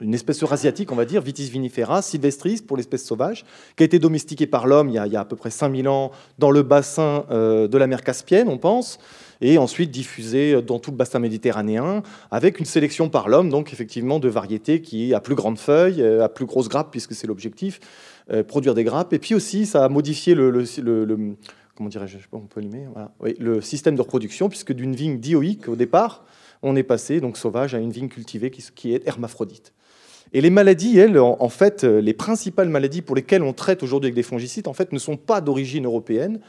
une espèce eurasiatique, on va dire, Vitis vinifera, sylvestris pour l'espèce sauvage, qui a été domestiquée par l'homme il, y a à peu près 5000 ans dans le bassin de la mer Caspienne, on pense, et ensuite diffusée dans tout le bassin méditerranéen, avec une sélection par l'homme, donc effectivement de variétés qui à plus grandes feuilles, à plus grosses grappes, puisque c'est l'objectif, produire des grappes. Et puis aussi, ça a modifié le comment dirais-je, on peut voilà. le système de reproduction, puisque d'une vigne dioïque au départ, on est passé donc sauvage à une vigne cultivée qui, est hermaphrodite. Et les maladies, elles, en, fait, les principales maladies pour lesquelles on traite aujourd'hui avec des fongicides, en fait, ne sont pas d'origine européenne.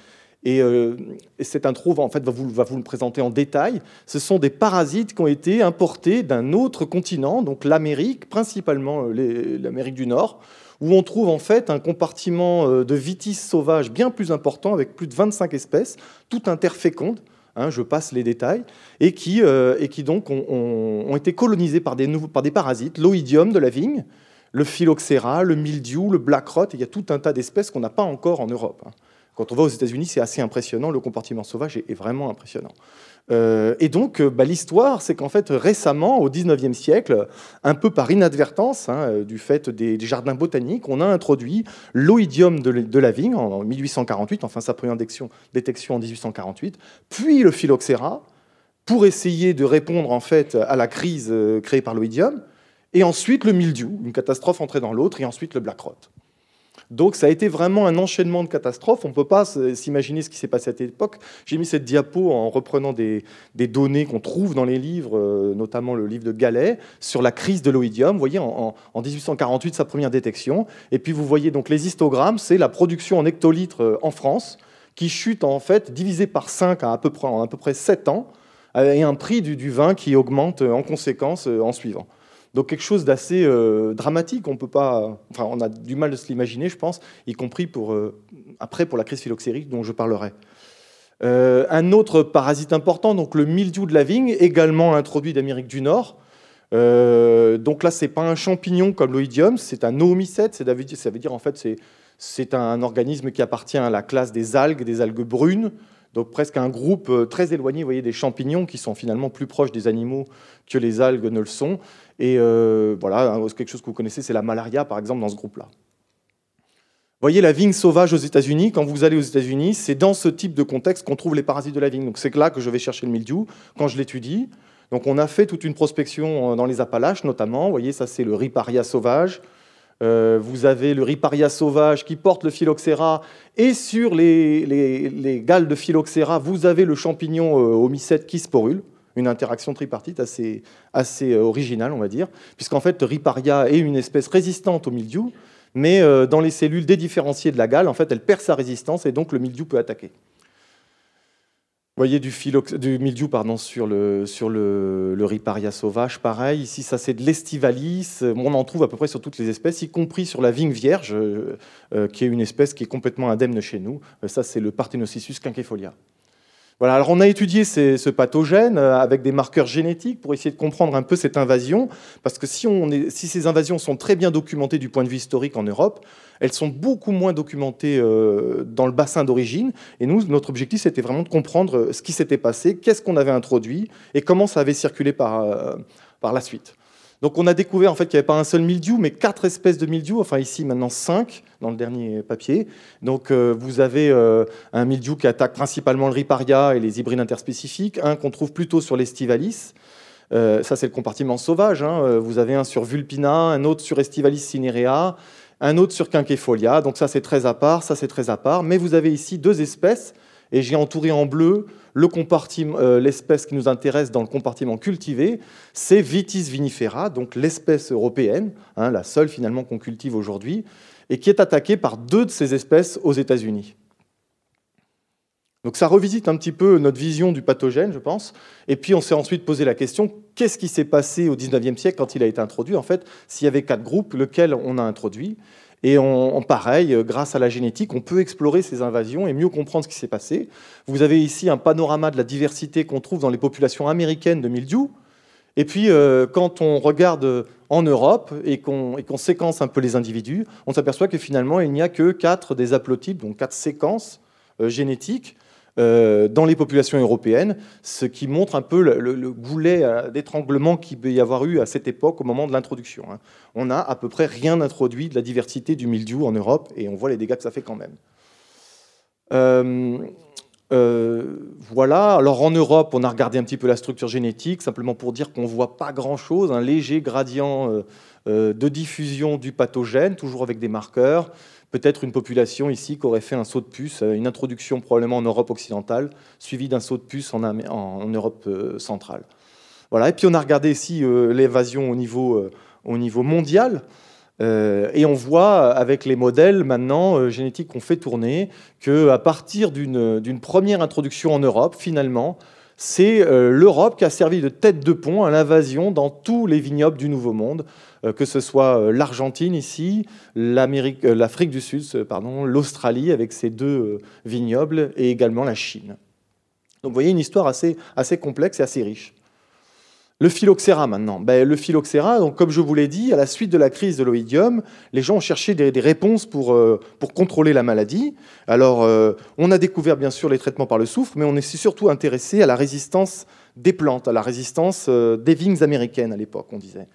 Et, euh, cette intro va, en fait, vous, va vous le présenter en détail. Ce sont des parasites qui ont été importés d'un autre continent, donc l'Amérique, principalement euh, l'Amérique du Nord, où on trouve en fait un compartiment euh, de vitis sauvage bien plus important, avec plus de 25 espèces, tout interfécondes, hein, je passe les détails, et qui, euh, et qui donc ont, été colonisés par des, nouveaux, par des parasites, l'oïdium de la vigne, le phylloxéra, le mildiou, le black rot, il y a tout un tas d'espèces qu'on n'a pas encore en Europe. Hein. Quand on va aux États-Unis, c'est assez impressionnant, le compartiment sauvage est vraiment impressionnant. Euh, et donc, euh, bah, l'histoire, c'est qu'en fait, récemment, au 19e siècle, un peu par inadvertance, hein, euh, du fait des, jardins botaniques, on a introduit l'oïdium de, la vigne en 1848, enfin sa première détection, détection en 1848, puis le phylloxéra, pour essayer de répondre en fait à la crise créée par l'oïdium, et ensuite le mildiou, une catastrophe entrée dans l'autre, et ensuite le black rot. Donc ça a été vraiment un enchaînement de catastrophes. On ne peut pas s'imaginer ce qui s'est passé à cette époque. J'ai mis cette diapo en reprenant des, données qu'on trouve dans les livres, euh, notamment le livre de Gallet, sur la crise de l'oïdium. Vous voyez, en, 1848, sa première détection. Et puis vous voyez donc les histogrammes, c'est la production en hectolitres euh, en France, qui chute en fait, divisé par 5 à, à peu près, en à peu près 7 ans, et un prix du vin qui augmente en conséquence euh, en suivant. Donc quelque chose d'assez euh, dramatique, on peut pas, enfin on a du mal de se l'imaginer, je pense, y compris pour euh, après pour la crise phylloxérique dont je parlerai. un autre parasite important, donc le mildiou de la vigne, également introduit d'Amérique du Nord. donc là, c'est pas un champignon comme l'oïdium, c'est un oomycète. Ça veut dire en fait c'est un organisme qui appartient à la classe des algues, des algues brunes, donc presque un groupe euh, très éloigné, vous voyez, des champignons qui sont finalement plus proches des animaux que les algues ne le sont. Et euh, voilà, hein, quelque chose que vous connaissez, c'est la malaria, par exemple, dans ce groupe-là. Voyez la vigne sauvage aux États-Unis. Quand vous allez aux États-Unis, c'est dans ce type de contexte qu'on trouve les parasites de la vigne. Donc c'est là que je vais chercher le mildiou quand je l'étudie. Donc on a fait toute une prospection euh, dans les Appalaches, notamment. Vous voyez, ça c'est le riparia sauvage. Euh, vous avez le riparia sauvage qui porte le phylloxéra, et sur les, les, galles de phylloxéra, vous avez le champignon homicète qui sporule, une interaction tripartite assez, euh, originale, on va dire, puisqu'en fait, riparia est une espèce résistante au mildiou, mais dans les cellules dédifférenciées de la gale, en fait, elle perd sa résistance et donc le mildiou peut attaquer voyez du, du mildiou pardon, sur, le, sur le, riparia sauvage, pareil. Ici, ça c'est de l'estivalis. On en trouve à peu près sur toutes les espèces, y compris sur la vigne vierge, euh, qui est une espèce qui est complètement indemne chez nous. Euh, ça, c'est le Parthenocyssus quinquefolia. Voilà, alors on a étudié ce pathogène euh, avec des marqueurs génétiques pour essayer de comprendre un peu cette invasion, parce que si, on est, si ces invasions sont très bien documentées du point de vue historique en Europe, elles sont beaucoup moins documentées euh, dans le bassin d'origine. Et nous, notre objectif, c'était vraiment de comprendre euh, ce qui s'était passé, qu'est-ce qu'on avait introduit et comment ça avait circulé par, par la suite. Donc on a découvert en fait qu'il n'y avait pas un seul mildiou, mais quatre espèces de mildiou, enfin ici maintenant cinq dans le dernier papier. Donc euh, vous avez euh, un mildiou qui attaque principalement le riparia et les hybrides interspécifiques, un qu'on trouve plutôt sur l'estivalis. Euh, ça c'est le compartiment sauvage. Hein. Vous avez un sur vulpina, un autre sur estivalis cinerea, un autre sur quinquefolia. Donc ça c'est très à part, ça c'est très à part. Mais vous avez ici deux espèces et j'ai entouré en bleu euh, l'espèce qui nous intéresse dans le compartiment cultivé, c'est Vitis vinifera, donc l'espèce européenne, hein, la seule finalement qu'on cultive aujourd'hui, et qui est attaquée par deux de ces espèces aux États-Unis. Donc ça revisite un petit peu notre vision du pathogène, je pense. Et puis on s'est ensuite posé la question, qu'est-ce qui s'est passé au 19e siècle quand il a été introduit En fait, s'il y avait quatre groupes, lequel on a introduit? Et en pareil, euh, grâce à la génétique, on peut explorer ces invasions et mieux comprendre ce qui s'est passé. Vous avez ici un panorama de la diversité qu'on trouve dans les populations américaines de mildiou. Et puis, euh, quand on regarde en Europe et qu'on séquence un peu les individus, on s'aperçoit que finalement, il n'y a que quatre des haplotypes, donc quatre séquences euh, génétiques euh, dans les populations européennes, ce qui montre un peu le, goulet euh, d'étranglement qu'il peut y avoir eu à cette époque au moment de l'introduction. Hein. On n'a à peu près rien introduit de la diversité du mildiou en Europe et on voit les dégâts que ça fait quand même. Euh, voilà, alors en Europe, on a regardé un petit peu la structure génétique, simplement pour dire qu'on ne voit pas grand-chose, un léger gradient de diffusion du pathogène, toujours avec des marqueurs peut-être une population ici qui aurait fait un saut de puce, euh, une introduction probablement en Europe occidentale, suivie d'un saut de puce en, Europe euh, centrale. Voilà. Et puis on a regardé ici euh, l'évasion au niveau, au niveau mondial. et on voit avec les modèles maintenant génétiques qu'on fait tourner qu'à partir d'une première introduction en Europe, finalement, c'est l'Europe qui a servi de tête de pont à l'invasion dans tous les vignobles du Nouveau Monde. Euh, que ce soit euh, l'Argentine ici, euh, l'Afrique du Sud, l'Australie avec ses deux vignobles et également la Chine. Donc vous voyez une histoire assez, complexe et assez riche. Le phylloxéra maintenant. Ben, le phylloxéra, donc, comme je vous l'ai dit, à la suite de la crise de l'oïdium, les gens ont cherché des, réponses pour, pour contrôler la maladie. Alors, on a découvert bien sûr les traitements par le soufre, mais on est surtout intéressé à la résistance des plantes, à la résistance des vignes américaines à l'époque, on disait.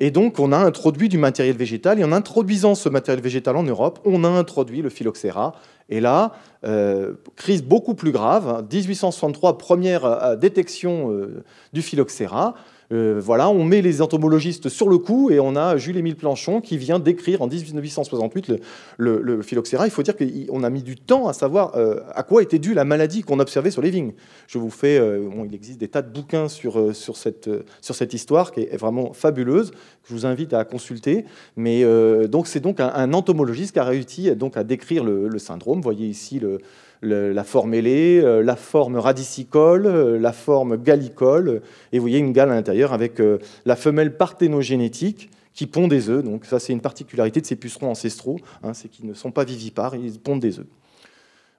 Et donc, on a introduit du matériel végétal. Et en introduisant ce matériel végétal en Europe, on a introduit le phylloxéra. Et là, euh, crise beaucoup plus grave. 1863, première euh, détection euh, du phylloxéra. Euh, voilà, on met les entomologistes sur le coup et on a Jules-Émile Planchon qui vient d'écrire en 1868 le, phylloxéra. Il faut dire qu'on a mis du temps à savoir euh, à quoi était due la maladie qu'on observait sur les vignes. Je vous fais, euh, il existe des tas de bouquins sur, sur, cette, sur cette histoire qui est vraiment fabuleuse, que je vous invite à consulter. Mais donc c'est donc un, entomologiste qui a réussi donc à décrire le, le syndrome. Vous voyez ici le la forme ailée, euh, la forme radicicole, euh, la forme gallicole, et vous voyez une gale à l'intérieur avec euh, la femelle parthénogénétique qui pond des œufs. Donc ça, c'est une particularité de ces pucerons ancestraux, hein, c'est qu'ils ne sont pas vivipares, ils pondent des œufs.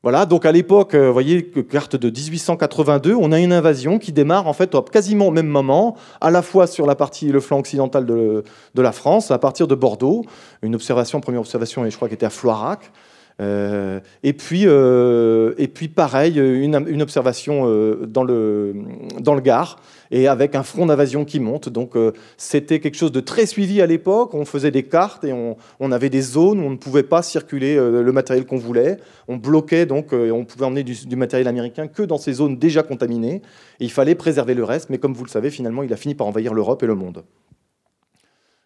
Voilà, donc à l'époque, vous voyez, carte de 1882, on a une invasion qui démarre en fait quasiment au même moment, à la fois sur la partie, le flanc occidental de, de la France, à partir de Bordeaux. Une observation, première observation, je crois qu'elle était à Floirac. Euh, et, puis, euh, et puis, pareil, une, observation euh, dans, le, dans le Gard, et avec un front d'invasion qui monte. Donc, c'était quelque chose de très suivi à l'époque. On faisait des cartes et on, avait des zones où on ne pouvait pas circuler le matériel qu'on voulait. On bloquait, donc, et on pouvait emmener du, matériel américain que dans ces zones déjà contaminées. Il fallait préserver le reste, mais comme vous le savez, finalement, il a fini par envahir l'Europe et le monde.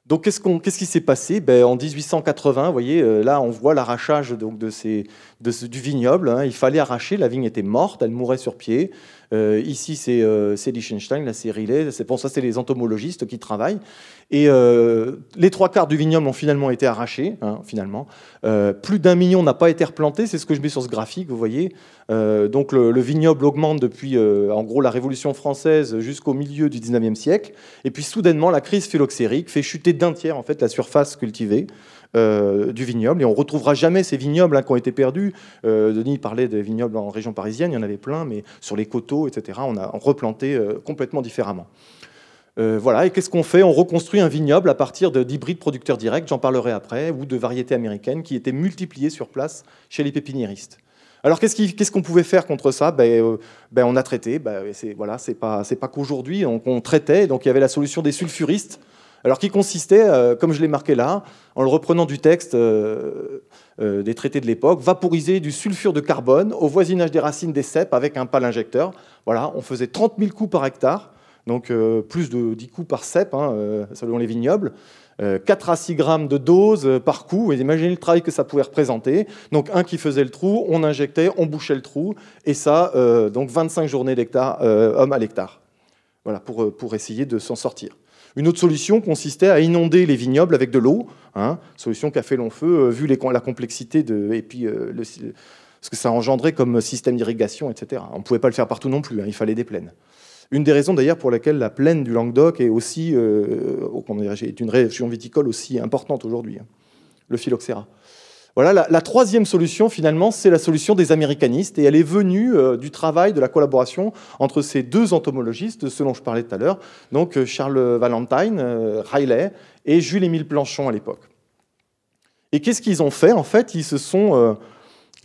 Donc qu'est-ce, qui s'est passé? Ben, En 1880, vous voyez, euh, là on voit l'arrachage donc, de ces, du vignoble. Hein. Il fallait arracher, la vigne était morte, elle mourait sur pied. Euh, ici, c'est euh, Liechtenstein, là, c'est Riley. C'est pour ça, c'est les entomologistes qui travaillent. Et euh, les trois quarts du vignoble ont finalement été arrachés, hein, finalement. plus d'un million n'a pas été replanté, c'est ce que je mets sur ce graphique, vous voyez. donc le, vignoble augmente depuis, en gros, la Révolution française jusqu'au milieu du 19e siècle. Et puis soudainement, la crise phylloxérique fait chuter d'un tiers, en fait, la surface cultivée. Euh, du vignoble. Et on ne retrouvera jamais ces vignobles hein, qui ont été perdus. Euh, Denis parlait des vignobles en région parisienne, il y en avait plein, mais sur les coteaux, etc., on a replanté euh, complètement différemment. Voilà, et qu'est-ce qu'on fait? On reconstruit un vignoble à partir d'hybrides producteurs directs, j'en parlerai après, ou de variétés américaines qui étaient multipliées sur place chez les pépiniéristes. Alors qu'est-ce qu'on pouvait faire contre ça? Ben, ben, On a traité, ben, c'est voilà, pas, pas qu'aujourd'hui, on, traitait, donc il y avait la solution des sulfuristes, alors qui consistait, euh, comme je l'ai marqué là, en le reprenant du texte euh, euh, des traités de l'époque, vaporiser du sulfure de carbone au voisinage des racines des cèpes avec un pal injecteur. Voilà, on faisait 30 000 coups par hectare, donc plus de 10 coups par cèpe, hein, selon les vignobles. 4 à 6 grammes de dose par coup. Et imaginez le travail que ça pouvait représenter. Donc un qui faisait le trou, on injectait, on bouchait le trou, et ça, donc 25 journées d'hectare, homme à l'hectare. Voilà, pour, pour essayer de s'en sortir. Une autre solution consistait à inonder les vignobles avec de l'eau, hein, solution qui a fait long feu, euh, vu la complexité de, et puis euh, ce que ça engendrait comme système d'irrigation, etc. On ne pouvait pas le faire partout non plus, hein, il fallait des plaines. Une des raisons d'ailleurs pour laquelle la plaine du Languedoc est aussi, euh, est une région viticole aussi importante aujourd'hui, hein, le phylloxéra. Voilà, la, troisième solution, finalement, c'est la solution des américanistes, et elle est venue euh, du travail, de la collaboration entre ces deux entomologistes, ceux dont je parlais tout à l'heure, donc euh, Charles Valentine, euh, Riley, et Jules-Émile Planchon à l'époque. Et qu'est-ce qu'ils ont fait En fait, ils se sont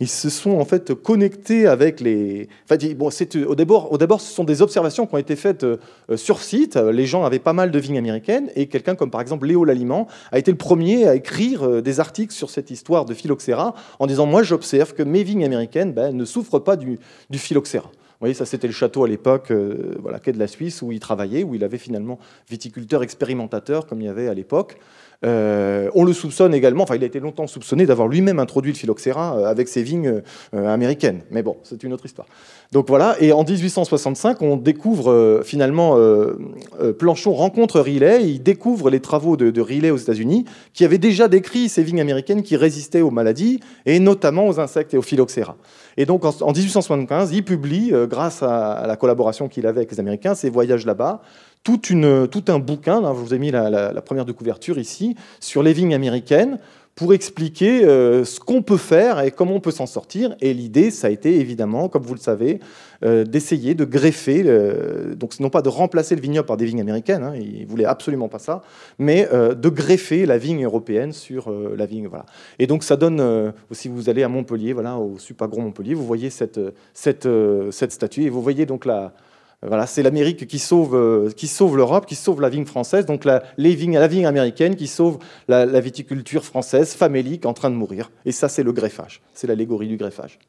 ils se sont en fait connectés avec les. Enfin, bon, au d'abord, au ce sont des observations qui ont été faites euh, sur site. Les gens avaient pas mal de vignes américaines et quelqu'un comme par exemple Léo Laliment a été le premier à écrire euh, des articles sur cette histoire de phylloxéra en disant moi j'observe que mes vignes américaines ben, ne souffrent pas du, du phylloxéra. Vous voyez, ça c'était le château à l'époque, euh, voilà, quai de la Suisse, où il travaillait, où il avait finalement viticulteur expérimentateur comme il y avait à l'époque. Euh, on le soupçonne également, enfin il a été longtemps soupçonné d'avoir lui-même introduit le phylloxéra euh, avec ses vignes euh, américaines. Mais bon, c'est une autre histoire. Donc voilà, et en 1865, on découvre finalement, Planchon rencontre Riley, il découvre les travaux de, Riley aux États-Unis, qui avait déjà décrit ces vignes américaines qui résistaient aux maladies, et notamment aux insectes et aux phylloxéra. Et donc en, 1875, il publie, grâce à la collaboration qu'il avait avec les Américains, ses voyages là-bas, tout un bouquin, je vous ai mis la, première de couverture ici, sur les vignes américaines pour expliquer euh, ce qu'on peut faire et comment on peut s'en sortir. Et l'idée, ça a été évidemment, comme vous le savez, euh, d'essayer de greffer, donc non pas de remplacer le vignoble par des vignes américaines, hein, ils ne voulaient absolument pas ça, mais euh, de greffer la vigne européenne sur la vigne. Et donc ça donne, si vous allez à Montpellier, voilà, au Supagron Montpellier, vous voyez cette statue et vous voyez donc la, voilà, c'est l'Amérique qui sauve, euh, qui sauve l'Europe, qui sauve la vigne française, donc la, vigne américaine qui sauve la, viticulture française, famélique, en train de mourir. Et ça, c'est le greffage. C'est l'allégorie du greffage.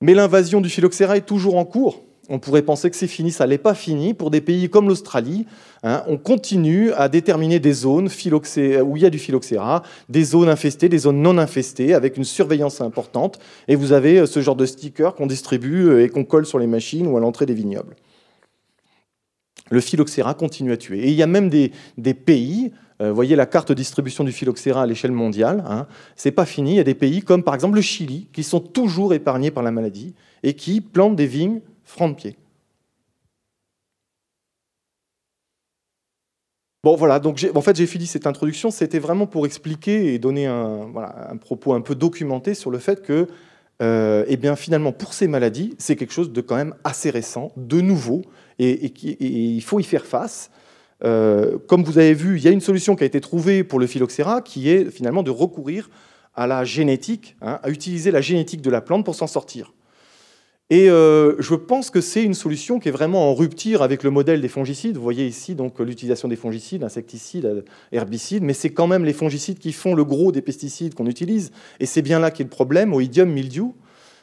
Mais l'invasion du phylloxéra est toujours en cours on pourrait penser que c'est fini, ça n'est pas fini. Pour des pays comme l'Australie, hein, on continue à déterminer des zones où il y a du phylloxéra, des zones infestées, des zones non infestées, avec une surveillance importante. Et vous avez euh, ce genre de stickers qu'on distribue euh, et qu'on colle sur les machines ou à l'entrée des vignobles. Le phylloxéra continue à tuer. Et il y a même des, pays, euh, vous voyez la carte de distribution du phylloxéra à l'échelle mondiale, hein, c'est pas fini. Il y a des pays comme par exemple le Chili, qui sont toujours épargnés par la maladie et qui plantent des vignes franc de pied. Bon voilà, donc en fait j'ai fini cette introduction, c'était vraiment pour expliquer et donner un, propos un peu documenté sur le fait que euh, eh finalement pour ces maladies, c'est quelque chose de quand même assez récent, de nouveau, et, il faut y faire face. Euh, comme vous avez vu, il y a une solution qui a été trouvée pour le phylloxéra, qui est finalement de recourir à la génétique, hein, à utiliser la génétique de la plante pour s'en sortir. Et euh, je pense que c'est une solution qui est vraiment en rupture avec le modèle des fongicides. Vous voyez ici donc l'utilisation des fongicides, insecticides, herbicides, mais c'est quand même les fongicides qui font le gros des pesticides qu'on utilise. Et c'est bien là qu'est le problème, oïdium, mildiou.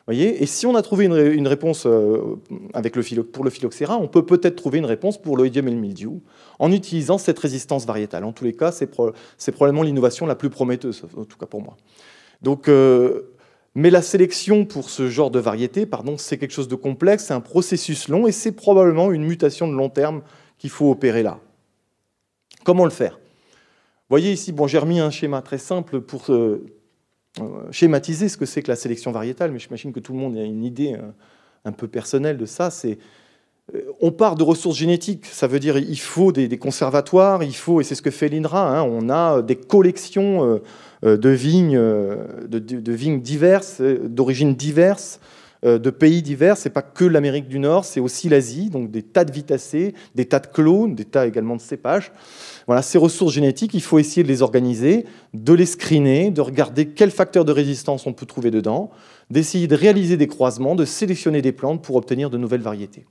Voyez? Et si on a trouvé une, réponse euh, avec pour le phylloxéra, on peut peut-être trouver une réponse pour l'oïdium et le mildiou en utilisant cette résistance variétale. En tous les cas, c'est probablement l'innovation la plus prometteuse, en tout cas pour moi. Donc, euh, mais la sélection pour ce genre de variété, pardon, c'est quelque chose de complexe, c'est un processus long et c'est probablement une mutation de long terme qu'il faut opérer là. Comment le faire? Voyez ici, bon, j'ai remis un schéma très simple pour euh, schématiser ce que c'est que la sélection variétale, mais j'imagine que tout le monde a une idée euh, un peu personnelle de ça. C'est euh, on part de ressources génétiques, ça veut dire il faut des, conservatoires, il faut, et c'est ce que fait l'INRA, hein, on a des collections euh, de vignes, euh, de, vignes diverses, euh, d'origines diverses, de pays divers. C'est pas que l'Amérique du Nord, c'est aussi l'Asie, donc des tas de vitacées, des tas de clones, des tas également de cépages. Voilà, ces ressources génétiques, il faut essayer de les organiser, de les screener, de regarder quels facteurs de résistance on peut trouver dedans, d'essayer de réaliser des croisements, de sélectionner des plantes pour obtenir de nouvelles variétés.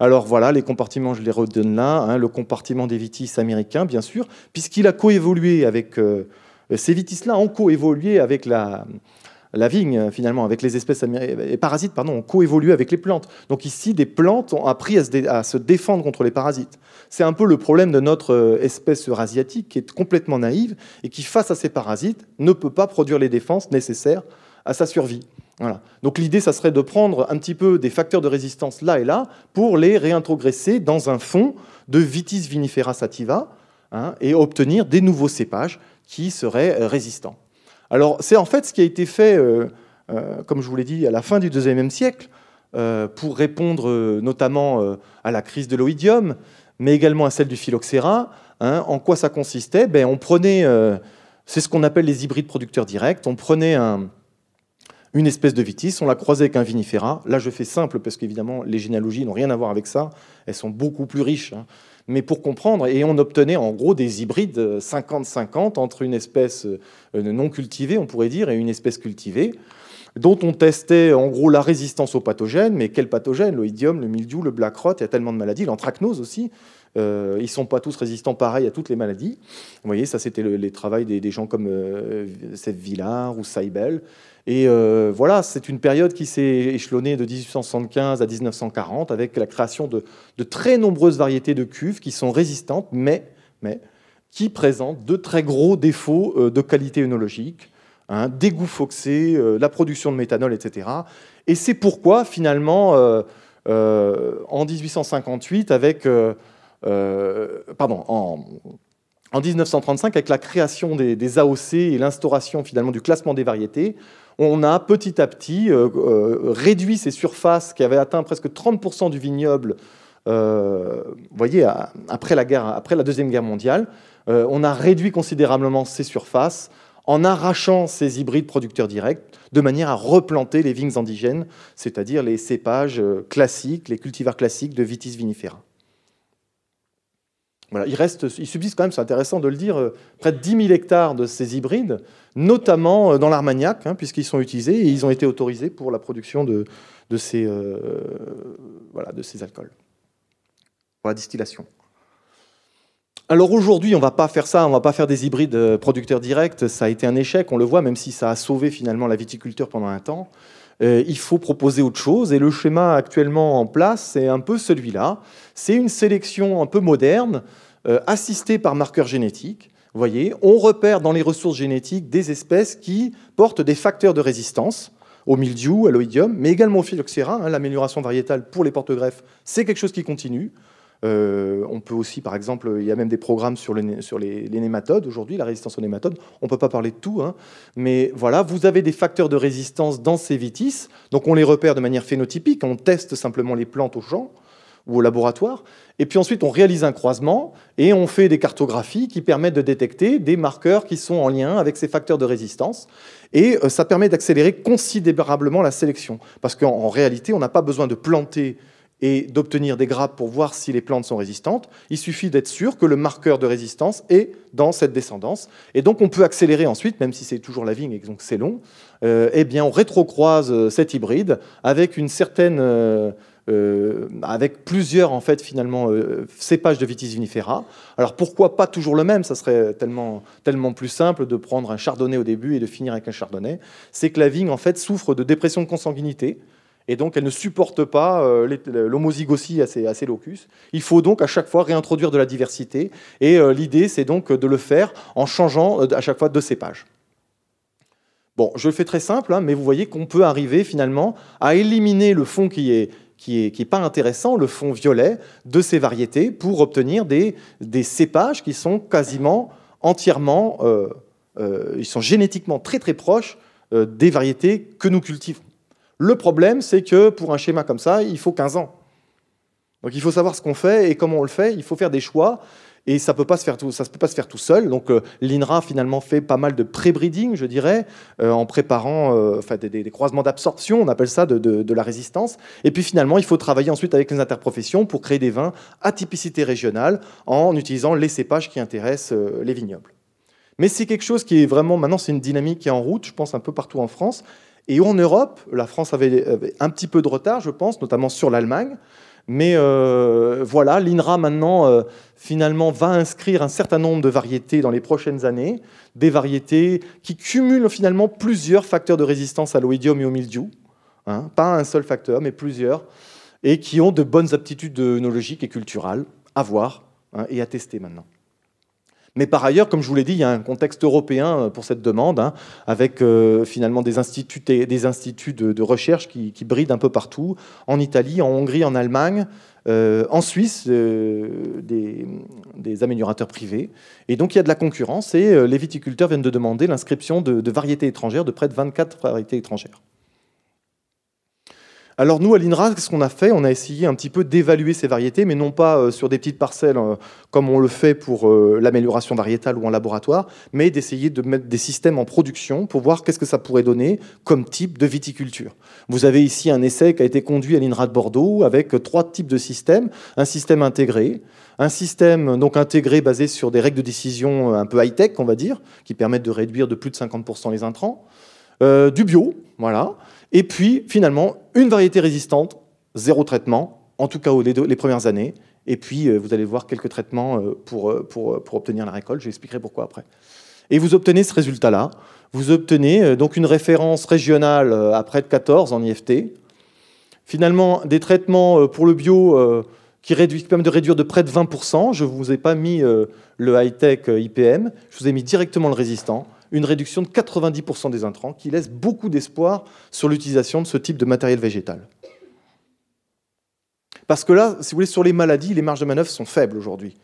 Alors voilà, les compartiments, je les redonne là. Hein, le compartiment des vitis américains, bien sûr, puisqu'il a coévolué avec euh, ces vitis-là ont coévolué avec la, vigne, finalement, avec les espèces les parasites, pardon, ont coévolué avec les plantes. Donc ici, des plantes ont appris à se, défendre contre les parasites. C'est un peu le problème de notre euh, espèce eurasiatique qui est complètement naïve et qui, face à ces parasites, ne peut pas produire les défenses nécessaires à sa survie. Donc l'idée, ça serait de prendre un petit peu des facteurs de résistance là et là pour les réintrogresser dans un fond de Vitis vinifera sativa hein, et obtenir des nouveaux cépages qui seraient euh, résistants. Alors c'est en fait ce qui a été fait, euh, euh, comme je vous l'ai dit, à la fin du IIe siècle, pour répondre notamment à la crise de l'oïdium, mais également à celle du phylloxéra. Hein. en quoi ça consistait? Ben, On prenait, c'est ce qu'on appelle les hybrides producteurs directs, on prenait une espèce de vitis, on la croisait avec un vinifera. Là, je fais simple parce qu'évidemment, les généalogies n'ont rien à voir avec ça. Elles sont beaucoup plus riches. Hein mais pour comprendre, et on obtenait en gros des hybrides 50-50 entre une espèce euh, non cultivée, on pourrait dire, et une espèce cultivée, dont on testait en gros la résistance aux pathogènes, mais quels pathogènes L'oïdium, le mildiou, le black rot, il y a tellement de maladies, l'anthracnose aussi, euh, ils ne sont pas tous résistants pareil à toutes les maladies. Vous voyez, ça c'était les travaux des, gens comme euh, Villard ou Seibel. Et euh, voilà, c'est une période qui s'est échelonnée de 1875 à 1940 avec la création de, très nombreuses variétés de cuves qui sont résistantes, mais, qui présentent de très gros défauts euh, de qualité œnologique, hein, des goûts foxés, euh, la production de méthanol, etc. Et c'est pourquoi, finalement, en 1858, avec. pardon, en, en 1935, avec la création des, des AOC et l'instauration finalement du classement des variétés, on a petit à petit euh, euh, réduit ces surfaces qui avaient atteint presque 30% du vignoble. Euh, voyez, après la, guerre, après la Deuxième Guerre mondiale, on a réduit considérablement ces surfaces en arrachant ces hybrides producteurs directs de manière à replanter les vignes indigènes, c'est-à-dire les cépages classiques, les cultivars classiques de Vitis vinifera. Il, reste, subsiste quand même, c'est intéressant de le dire, près de 10 000 hectares de ces hybrides notamment euh, dans l'Armagnac, hein, puisqu'ils sont utilisés et ils ont été autorisés pour la production de, ces, euh, de ces alcools, pour la distillation. Alors aujourd'hui, on ne va pas faire ça, on ne va pas faire des hybrides euh, producteurs directs, ça a été un échec, on le voit, même si ça a sauvé finalement la viticulture pendant un temps. Il faut proposer autre chose, et le schéma actuellement en place, c'est un peu celui-là. C'est une sélection un peu moderne, assistée par marqueurs génétiques, voyez, on repère dans les ressources génétiques des espèces qui portent des facteurs de résistance au mildiou, à l'oïdium, mais également au phylloxéra. Hein, l'amélioration variétale pour les porte-greffes, c'est quelque chose qui continue. Euh, on peut aussi, par exemple, il y a même des programmes sur, les, nématodes aujourd'hui, la résistance aux nématodes. On ne peut pas parler de tout, hein. mais voilà, vous avez des facteurs de résistance dans ces vitis, donc on les repère de manière phénotypique, on teste simplement les plantes au champ ou au laboratoire. Et puis ensuite, on réalise un croisement et on fait des cartographies qui permettent de détecter des marqueurs qui sont en lien avec ces facteurs de résistance. Et ça permet d'accélérer considérablement la sélection. Parce qu'en réalité, on n'a pas besoin de planter et d'obtenir des grappes pour voir si les plantes sont résistantes. Il suffit d'être sûr que le marqueur de résistance est dans cette descendance. Et donc on peut accélérer ensuite, même si c'est toujours la vigne et donc c'est long, euh, eh bien on rétrocroise euh, cet hybride avec une certaine... Euh, avec plusieurs en fait finalement cépages de vitis vinifera. Alors pourquoi pas toujours le même? Ça serait tellement tellement plus simple de prendre un chardonnay au début et de finir avec un chardonnay. C'est que la vigne en fait souffre de dépression de consanguinité et donc elle ne supporte pas euh, l'homozygossie à ses, locus. Il faut donc à chaque fois réintroduire de la diversité, et euh, l'idée c'est donc de le faire en changeant euh, à chaque fois de cépage. Bon, je le fais très simple, hein, mais vous voyez qu'on peut arriver finalement à éliminer le fond qui est qui est, qui est pas intéressant, le fond violet de ces variétés, pour obtenir des, des cépages qui sont quasiment entièrement, ils sont génétiquement très très proches des variétés que nous cultivons. Le problème, c'est que pour un schéma comme ça, il faut 15 ans. Donc il faut savoir ce qu'on fait et comment on le fait. Il faut faire des choix. Et ça ne peut pas se faire tout, seul. Donc euh, l'INRA finalement fait pas mal de pré-breeding, je dirais, euh, en préparant euh, des, croisements d'absorption, on appelle ça de, la résistance. Et puis finalement, il faut travailler ensuite avec les interprofessions pour créer des vins à typicité régionale en utilisant les cépages qui intéressent les vignobles. Mais c'est quelque chose qui est vraiment maintenant, c'est une dynamique qui est en route, je pense un peu partout en France, et en Europe, la France avait, un petit peu de retard, je pense, notamment sur l'Allemagne. Mais euh, voilà, l'INRA maintenant, euh, finalement, va inscrire un certain nombre de variétés dans les prochaines années, des variétés qui cumulent finalement plusieurs facteurs de résistance à l'oïdium et au mildiou. Hein, pas un seul facteur, mais plusieurs, et qui ont de bonnes aptitudes œnologiques et culturales à voir hein, et à tester maintenant. Mais par ailleurs, comme je vous l'ai dit, il y a un contexte européen euh, pour cette demande, hein, avec euh, finalement des instituts, de, recherche qui, brident un peu partout, en Italie, en Hongrie, en Allemagne, euh, en Suisse, des, améliorateurs privés. Et donc il y a de la concurrence et les viticulteurs viennent de demander l'inscription de variétés étrangères, de près de 24 variétés étrangères. Alors nous, à l'INRA, qu'est-ce qu'on a fait On a essayé un petit peu d'évaluer ces variétés, mais non pas euh, sur des petites parcelles euh, comme on le fait pour euh, l'amélioration variétale ou en laboratoire, mais d'essayer de mettre des systèmes en production pour voir qu'est-ce que ça pourrait donner comme type de viticulture. Vous avez ici un essai qui a été conduit à l'INRA de Bordeaux avec trois types de systèmes. Un système intégré, un système donc intégré basé sur des règles de décision un peu high-tech, on va dire, qui permettent de réduire de plus de 50% les intrants. du bio, voilà, et puis, finalement, une variété résistante, zéro traitement, en tout cas les, premières années. Et puis, euh, vous allez voir quelques traitements euh, pour, euh, pour, pour obtenir la récolte. J'expliquerai pourquoi après. Et vous obtenez ce résultat-là. Vous obtenez donc une référence régionale à près de 14 en IFT. Finalement, des traitements pour le bio qui, réduisent, permettent de réduire de près de 20%. Je ne vous ai pas mis le high-tech IPM, je vous ai mis directement le résistant une réduction de 90% des intrants, qui laisse beaucoup d'espoir sur l'utilisation de ce type de matériel végétal. Parce que là, si vous voulez, sur les maladies, les marges de manœuvre sont faibles aujourd'hui.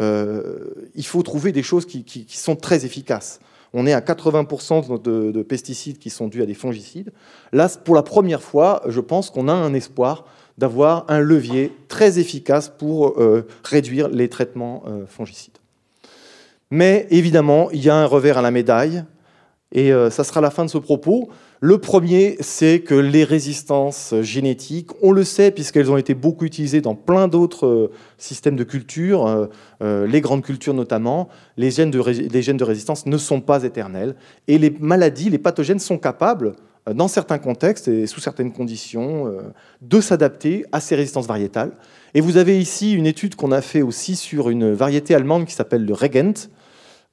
Euh, il faut trouver des choses qui, sont très efficaces. On est à 80% de, pesticides qui sont dus à des fongicides. Là, pour la première fois, je pense qu'on a un espoir d'avoir un levier très efficace pour euh, réduire les traitements euh, fongicides. Mais évidemment, il y a un revers à la médaille, et euh, ça sera la fin de ce propos. Le premier, c'est que les résistances génétiques, on le sait puisqu'elles ont été beaucoup utilisées dans plein d'autres euh, systèmes de culture, euh, les grandes cultures notamment, les gènes, de, les gènes de résistance ne sont pas éternels. Et les maladies, les pathogènes sont capables, dans certains contextes et sous certaines conditions, de s'adapter à ces résistances variétales. Et vous avez ici une étude qu'on a fait aussi sur une variété allemande qui s'appelle le Regent,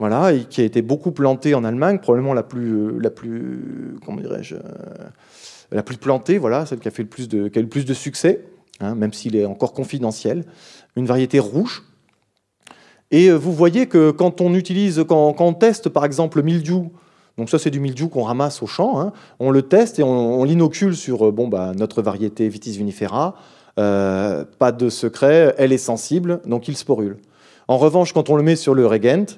voilà, et qui a été beaucoup plantée en Allemagne, probablement la plus, la plus, comment dirais-je, euh, la plus plantée, voilà, celle qui a fait le plus de, qui a le plus de succès, hein, même s'il est encore confidentiel. Une variété rouge. Et euh, vous voyez que quand on utilise, quand, on teste par exemple le mildiou, donc ça c'est du mildiou qu'on ramasse au champ, hein, on le teste et on, l'inocule sur euh, bon, bah, notre variété Vitis vinifera. pas de secret, elle est sensible, donc il sporule. En revanche, quand on le met sur le Regent,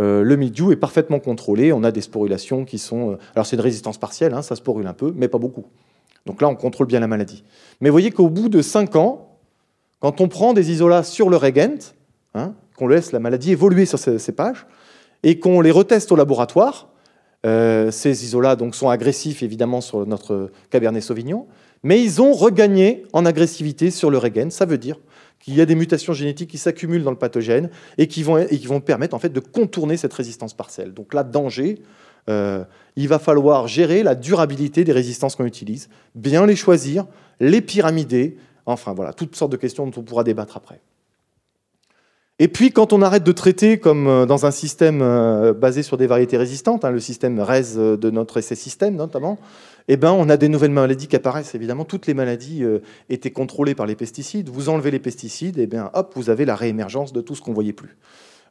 euh, le mildiou est parfaitement contrôlé. On a des sporulations qui sont. Euh, alors, c'est une résistance partielle, hein, ça sporule un peu, mais pas beaucoup. Donc là, on contrôle bien la maladie. Mais vous voyez qu'au bout de 5 ans, Quand on prend des isolats sur le régent, hein, qu'on laisse la maladie évoluer sur ces cépages, et qu'on les reteste au laboratoire, euh, ces isolats donc, sont agressifs évidemment sur notre Cabernet Sauvignon, mais ils ont regagné en agressivité sur le régène. Ça veut dire qu'il y a des mutations génétiques qui s'accumulent dans le pathogène et qui vont, permettre en fait, de contourner cette résistance partielle. Donc là, danger, euh, il va falloir gérer la durabilité des résistances qu'on utilise, bien les choisir, les pyramider, enfin voilà, toutes sortes de questions dont on pourra débattre après. Et puis, quand on arrête de traiter comme euh, dans un système euh, basé sur des variétés résistantes, hein, le système RES de notre essai système notamment, eh ben, on a des nouvelles maladies qui apparaissent. Évidemment, toutes les maladies étaient contrôlées par les pesticides. Vous enlevez les pesticides, et eh bien, hop, vous avez la réémergence de tout ce qu'on voyait plus.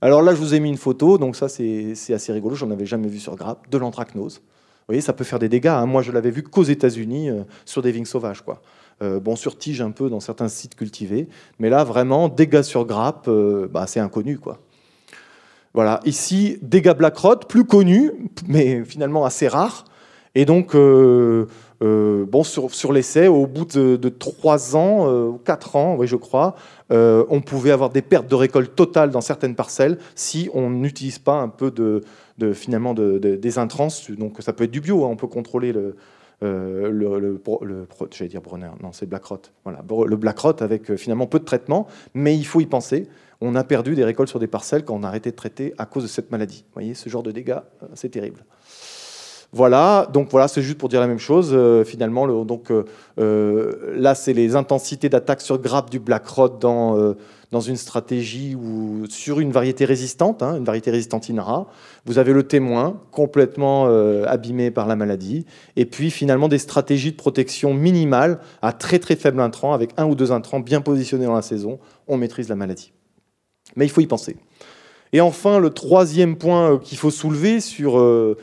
Alors là, je vous ai mis une photo, donc ça, c'est assez rigolo. J'en avais jamais vu sur grappe, de l'anthracnose. Vous voyez, ça peut faire des dégâts. Hein. Moi, je l'avais vu qu'aux États-Unis sur des vignes sauvages, quoi. Euh, bon, sur tige un peu dans certains sites cultivés, mais là, vraiment, dégâts sur grappe, euh, bah, c'est inconnu. Voilà, ici, dégâts black rot, plus connus, mais finalement assez rares. Et donc, euh, bon, sur, l'essai, au bout de, 3 ans, ou 4 ans, oui, je crois, on pouvait avoir des pertes de récolte totales dans certaines parcelles si on n'utilise pas un peu de, finalement des intrants. Donc, ça peut être du bio, hein, on peut contrôler le, euh, le, dire non, c'est Blackrot. Voilà, le Blackrot avec euh, finalement peu de traitement, mais il faut y penser. On a perdu des récoltes sur des parcelles quand on a arrêté de traiter à cause de cette maladie. Vous voyez, ce genre de dégâts, euh, c'est terrible. Voilà, donc voilà, c'est juste pour dire la même chose. finalement, le, donc là, c'est les intensités d'attaque sur grappe du Blackrot dans dans une stratégie ou sur une variété résistante, hein, une variété résistante INRA. Vous avez le témoin complètement euh, abîmé par la maladie. Et puis finalement des stratégies de protection minimales à très très faible intrant, avec un ou deux intrants bien positionnés dans la saison. On maîtrise la maladie. Mais il faut y penser. Et enfin, le troisième point euh, qu'il faut soulever sur, euh,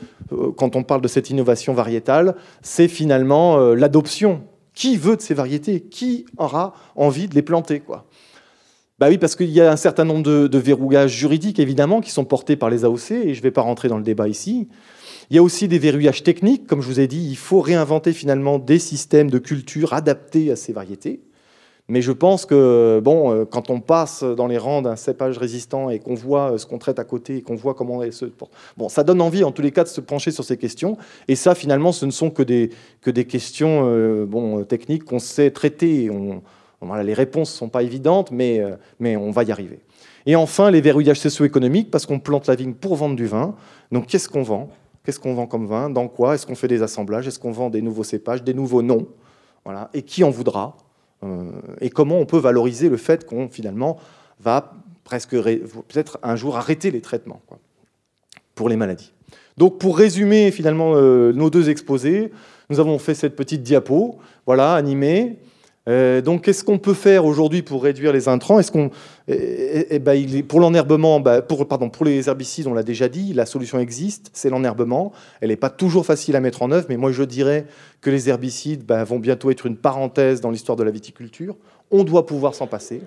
quand on parle de cette innovation variétale, c'est finalement l'adoption. Qui veut de ces variétés? Qui aura envie de les planter quoi? Bah oui, parce qu'il y a un certain nombre de, verrouillages juridiques, évidemment, qui sont portés par les AOC, et je ne vais pas rentrer dans le débat ici. Il y a aussi des verrouillages techniques, comme je vous ai dit, il faut réinventer finalement des systèmes de culture adaptés à ces variétés. Mais je pense que bon, euh, quand on passe dans les rangs d'un cépage résistant et qu'on voit euh, ce qu'on traite à côté et qu'on voit comment elle se bon, ça donne envie en tous les cas de se pencher sur ces questions. Et ça, finalement, ce ne sont que des que des questions euh, bon techniques qu'on sait traiter. On, les réponses ne sont pas évidentes, mais, mais on va y arriver. Et enfin, les verrouillages socio-économiques, parce qu'on plante la vigne pour vendre du vin. Donc, qu'est-ce qu'on vend? Qu'est-ce qu'on vend comme vin? Dans quoi? Est-ce qu'on fait des assemblages? Est-ce qu'on vend des nouveaux cépages, des nouveaux noms? Voilà. Et qui en voudra? Et comment on peut valoriser le fait qu'on, finalement, va presque peut-être un jour arrêter les traitements pour les maladies. Donc, pour résumer finalement euh, nos deux exposés, nous avons fait cette petite diapo, voilà, animée. Euh, donc, qu'est-ce qu'on peut faire aujourd'hui pour réduire les intrants? Est-ce qu'on, eh, eh, ben, pour l'enherbement, bah, pour, pardon, pour les herbicides, on l'a déjà dit, la solution existe, c'est l'enherbement. Elle n'est pas toujours facile à mettre en œuvre, mais moi je dirais que les herbicides bah, vont bientôt être une parenthèse dans l'histoire de la viticulture. On doit pouvoir s'en passer.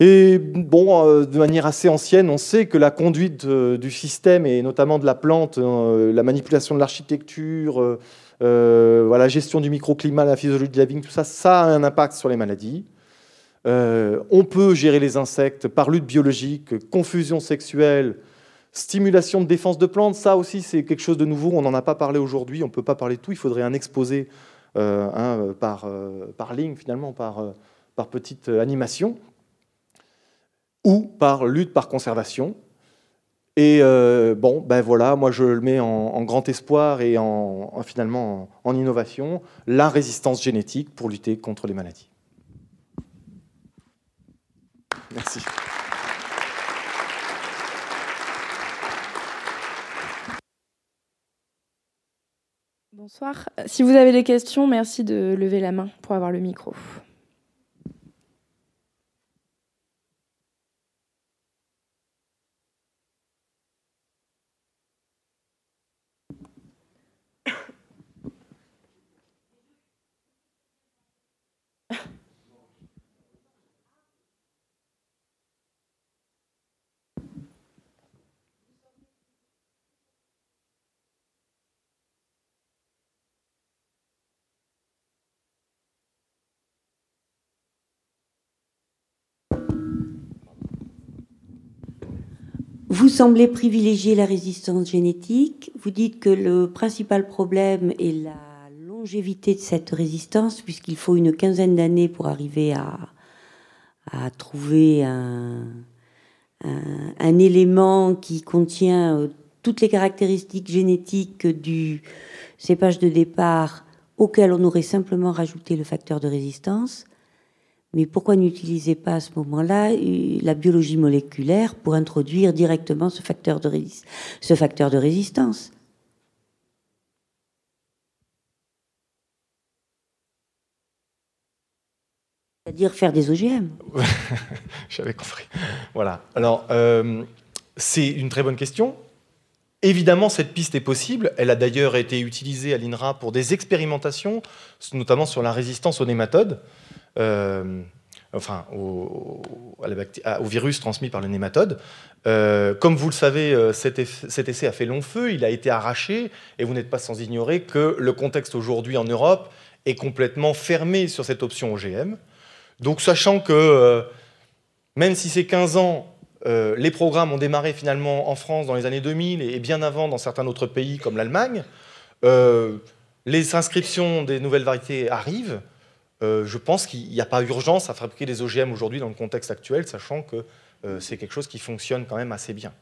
Et bon, euh, de manière assez ancienne, on sait que la conduite euh, du système et notamment de la plante, la manipulation de l'architecture voilà, gestion du microclimat, la physiologie de la vigne, tout ça, ça a un impact sur les maladies. Euh, on peut gérer les insectes par lutte biologique, confusion sexuelle, stimulation de défense de plantes. Ça aussi, c'est quelque chose de nouveau. On n'en a pas parlé aujourd'hui. On ne peut pas parler de tout. Il faudrait un exposé euh, hein, par, par ligne, finalement, par, par petite animation, ou par lutte par conservation. Et euh, bon, ben voilà, moi je le mets en, grand espoir et en, finalement en, innovation, la résistance génétique pour lutter contre les maladies. Merci. Bonsoir. Si vous avez des questions, merci de lever la main pour avoir le micro. Vous semblez privilégier la résistance génétique. Vous dites que le principal problème est la longévité de cette résistance, puisqu'il faut une quinzaine d'années pour arriver à, trouver un, un, élément qui contient euh, toutes les caractéristiques génétiques du cépage de départ auquel on aurait simplement rajouté le facteur de résistance. Mais pourquoi n'utiliser pas à ce moment-là euh, la biologie moléculaire pour introduire directement ce facteur de, résistance? C'est-à-dire faire des OGM. J'avais compris. Voilà. Alors, euh, c'est une très bonne question. Évidemment, cette piste est possible. Elle a d'ailleurs été utilisée à l'INRA pour des expérimentations, notamment sur la résistance aux nématodes, euh, enfin au, virus transmis par le nématode. Euh, comme vous le savez, cet, cet, essai a fait long feu, il a été arraché, et vous n'êtes pas sans ignorer que le contexte aujourd'hui en Europe est complètement fermé sur cette option OGM. Donc sachant que euh, même si c'est 15 ans, euh, les programmes ont démarré finalement en France dans les années 2000 et bien avant dans certains autres pays comme l'Allemagne, euh, les inscriptions des nouvelles variétés arrivent. Je pense qu'il n'y a pas urgence à fabriquer des OGM aujourd'hui dans le contexte actuel, sachant que c'est quelque chose qui fonctionne quand même assez bien.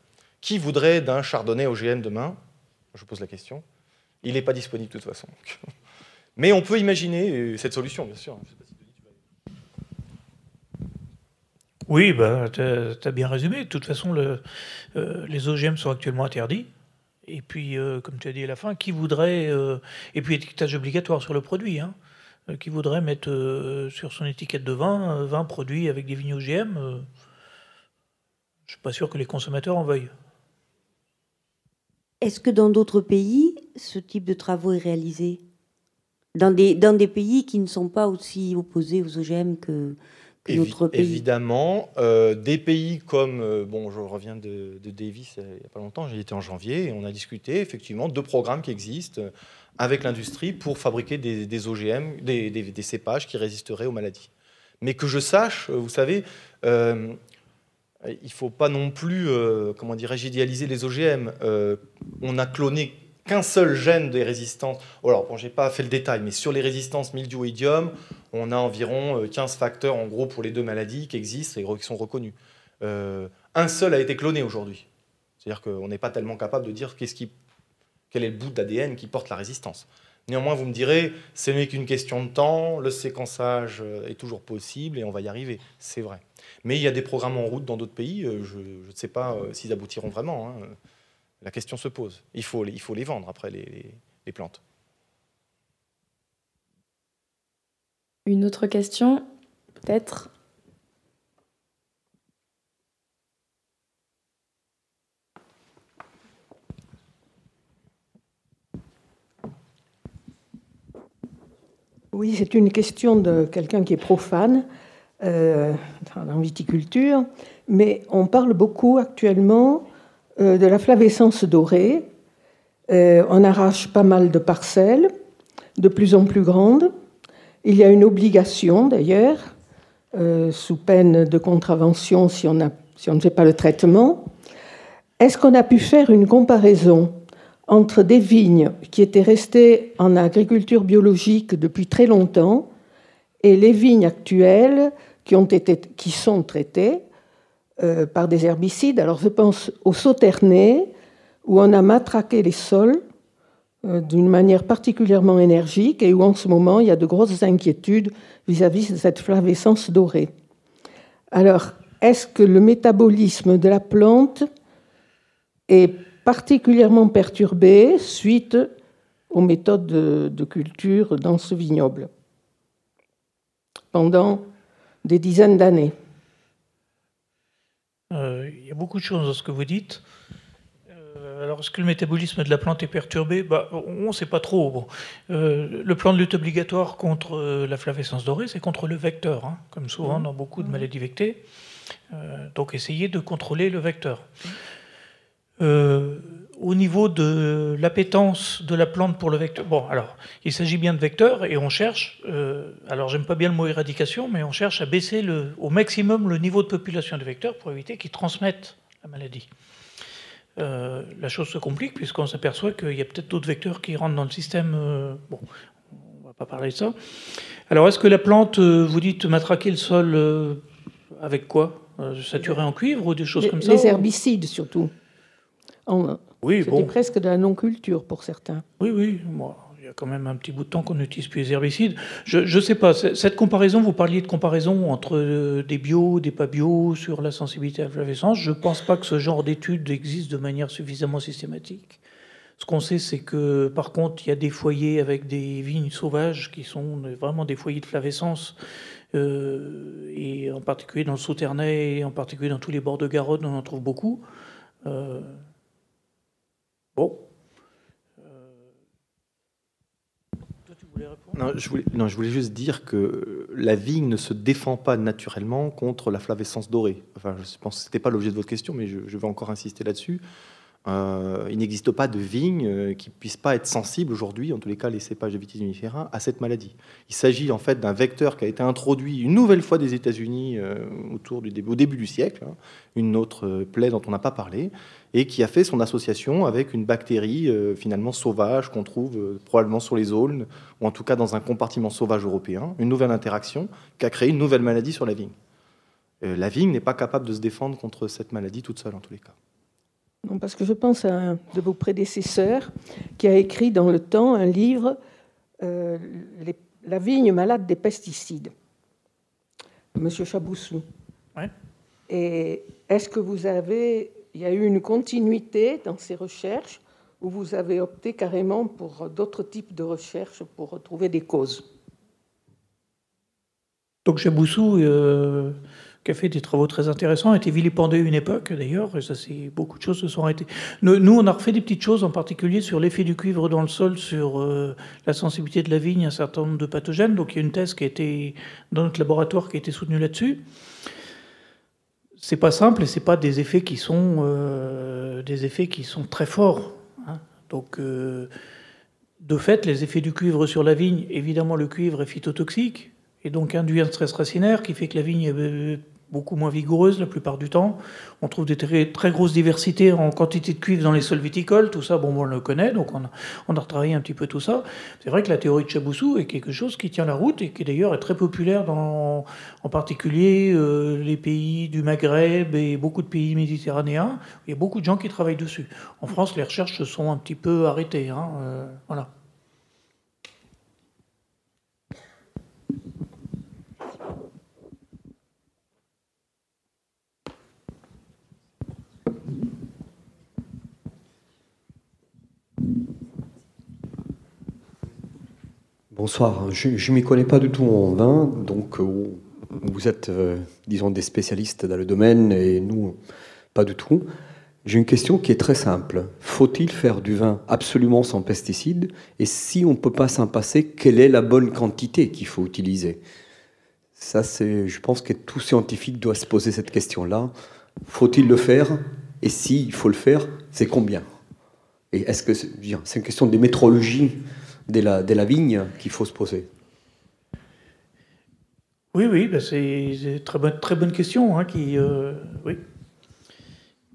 Qui voudrait d'un chardonnay OGM demain? Je pose la question. Il n'est pas disponible de toute façon. Mais on peut imaginer cette solution, bien sûr. Oui, bah, tu as, bien résumé. De toute façon, le, euh, les OGM sont actuellement interdits. Et puis, euh, comme tu as dit à la fin, qui voudrait. Euh, et puis, étiquetage obligatoire sur le produit. Hein, qui voudrait mettre sur son étiquette de vin 20 produits avec des vignes OGM Je ne suis pas sûr que les consommateurs en veuillent. Est-ce que dans d'autres pays, ce type de travaux est réalisé? Dans des, dans des pays qui ne sont pas aussi opposés aux OGM que, Évidemment, euh, des pays comme, euh, bon, je reviens de, Davis euh, il n'y a pas longtemps, j'y étais en janvier, et on a discuté effectivement de programmes qui existent avec l'industrie pour fabriquer des, OGM, des, cépages qui résisteraient aux maladies. Mais que je sache, vous savez, il ne faut pas non plus, comment dirais-je, idéaliser les OGM. on a cloné qu'un seul gène des résistances. Alors, bon, j'ai pas fait le détail, mais sur les résistances mildiou on a environ 15 euh, facteurs en gros pour les deux maladies qui existent et qui sont reconnus. Euh, un seul a été cloné aujourd'hui. C'est-à-dire qu'on n'est pas tellement capable de dire qu'est-ce qui, quel est le bout d'ADN qui porte la résistance. Néanmoins, vous me direz, ce n'est qu'une question de temps, le séquençage euh, est toujours possible et on va y arriver. C'est vrai. Mais il y a des programmes en route dans d'autres pays, je ne sais pas s'ils aboutiront vraiment. Hein la question se pose. Il faut, il faut les vendre après les, plantes. Une autre question, peut-être? Oui, c'est une question de quelqu'un qui est profane euh, en viticulture, mais on parle beaucoup actuellement euh, de la flavescence dorée. Euh, on arrache pas mal de parcelles, de plus en plus grandes. Il y a une obligation d'ailleurs, sous peine de contravention si on, si on ne fait pas le traitement. Est-ce qu'on a pu faire une comparaison entre des vignes qui étaient restées en agriculture biologique depuis très longtemps et les vignes actuelles qui, sont traitées euh, par des herbicides. Alors je pense au Sauternay, où on a matraqué les sols euh, d'une manière particulièrement énergique et où en ce moment il y a de grosses inquiétudes vis-à-vis de cette flavescence dorée. Alors, est-ce que le métabolisme de la plante est particulièrement perturbé suite aux méthodes de culture dans ce vignoble pendant des dizaines d'années euh, il y a beaucoup de choses dans ce que vous dites. Euh, alors, est-ce que le métabolisme de la plante est perturbé? Bah, On ne sait pas trop. Euh, le plan de lutte obligatoire contre la flavescence dorée, c'est contre le vecteur, hein, comme souvent mmh. dans beaucoup de maladies vectées. donc, essayez de contrôler le vecteur. Au niveau de l'appétence de la plante pour le vecteur, bon, alors, il s'agit bien de vecteurs et on cherche, alors j'aime pas bien le mot éradication, mais on cherche à baisser le, au maximum le niveau de population de vecteurs pour éviter qu'ils transmettent la maladie. la chose se complique puisqu'on s'aperçoit qu'il y a peut-être d'autres vecteurs qui rentrent dans le système. bon, on ne va pas parler de ça. Alors, est-ce que la plante, vous dites, matraquer le sol avec quoi? Saturé en cuivre ou des choses comme ça? Les herbicides surtout. Oui, C'était presque de la non-culture pour certains. Oui, oui. Moi, il y a quand même un petit bout de temps qu'on n'utilise plus les herbicides. Je ne sais pas, cette comparaison, vous parliez de comparaison entre euh, des bio, des pas bio, sur la sensibilité à la flavescence. Je ne pense pas que ce genre d'études existe de manière suffisamment systématique. Ce qu'on sait, c'est que par contre, il y a des foyers avec des vignes sauvages qui sont vraiment des foyers de flavescence, euh, et en particulier dans le Sauternay, et en particulier dans tous les bords de Garonne, on en trouve beaucoup. Euh, bon, Non je, voulais, non, je voulais juste dire que la vigne ne se défend pas naturellement contre la flavescence dorée. Enfin, je pense que ce n'était pas l'objet de votre question, mais je, je vais encore insister là-dessus. Euh, il n'existe pas de vigne euh, qui puisse pas être sensible aujourd'hui, en tous les cas les cépages de vitis vinifera, à cette maladie. Il s'agit en fait d'un vecteur qui a été introduit une nouvelle fois des États-Unis euh, autour du début, au début du siècle, hein, une autre plaie dont on n'a pas parlé, et qui a fait son association avec une bactérie finalement sauvage qu'on trouve probablement sur les aulnes, ou en tout cas dans un compartiment sauvage européen, une nouvelle interaction qui a créé une nouvelle maladie sur la vigne. la vigne n'est pas capable de se défendre contre cette maladie toute seule en tous les cas. Non, parce que je pense à un de vos prédécesseurs qui a écrit dans le temps un livre, euh, La vigne malade des pesticides, Monsieur Chaboussou. Et est-ce que vous avez, il y a eu une continuité dans ces recherches ou vous avez opté carrément pour d'autres types de recherches pour retrouver des causes? Donc Chaboussou, euh, qui a fait des travaux très intéressants, a été vilipendé une époque d'ailleurs, et ça c'est beaucoup de choses se sont arrêtées. Nous, on a refait des petites choses, en particulier sur l'effet du cuivre dans le sol, sur euh, la sensibilité de la vigne à un certain nombre de pathogènes. Donc il y a une thèse qui a été dans notre laboratoire qui a été soutenue là-dessus. C'est pas simple et c'est pas des effets qui sont euh, des effets qui sont très forts. Hein. Donc euh, de fait, les effets du cuivre sur la vigne, évidemment le cuivre est phytotoxique et donc induit un stress racinaire qui fait que la vigne est beaucoup moins vigoureuse la plupart du temps. On trouve des très, grosses diversités en quantité de cuivre dans les sols viticoles, tout ça, bon, on le connaît, donc on a, on retravaillé un petit peu tout ça. C'est vrai que la théorie de Chaboussou est quelque chose qui tient la route et qui d'ailleurs est très populaire dans, en particulier, euh, les pays du Maghreb et beaucoup de pays méditerranéens. Il y a beaucoup de gens qui travaillent dessus. En France, les recherches se sont un petit peu arrêtées. Hein, euh, voilà. Bonsoir, je ne m'y connais pas du tout en vin, donc euh, vous êtes, euh, disons, des spécialistes dans le domaine et nous, pas du tout. J'ai une question qui est très simple. Faut-il faire du vin absolument sans pesticides Et si on ne peut pas s'en passer, quelle est la bonne quantité qu'il faut utiliser? Ça, c'est, je pense que tout scientifique doit se poser cette question-là. Faut-il le faire? Et s'il faut le faire, c'est combien? Et est-ce que c'est, c'est une question de métrologie de la, vigne qu'il faut se poser Oui, oui, ben c'est une très bonne, question hein, qui, euh.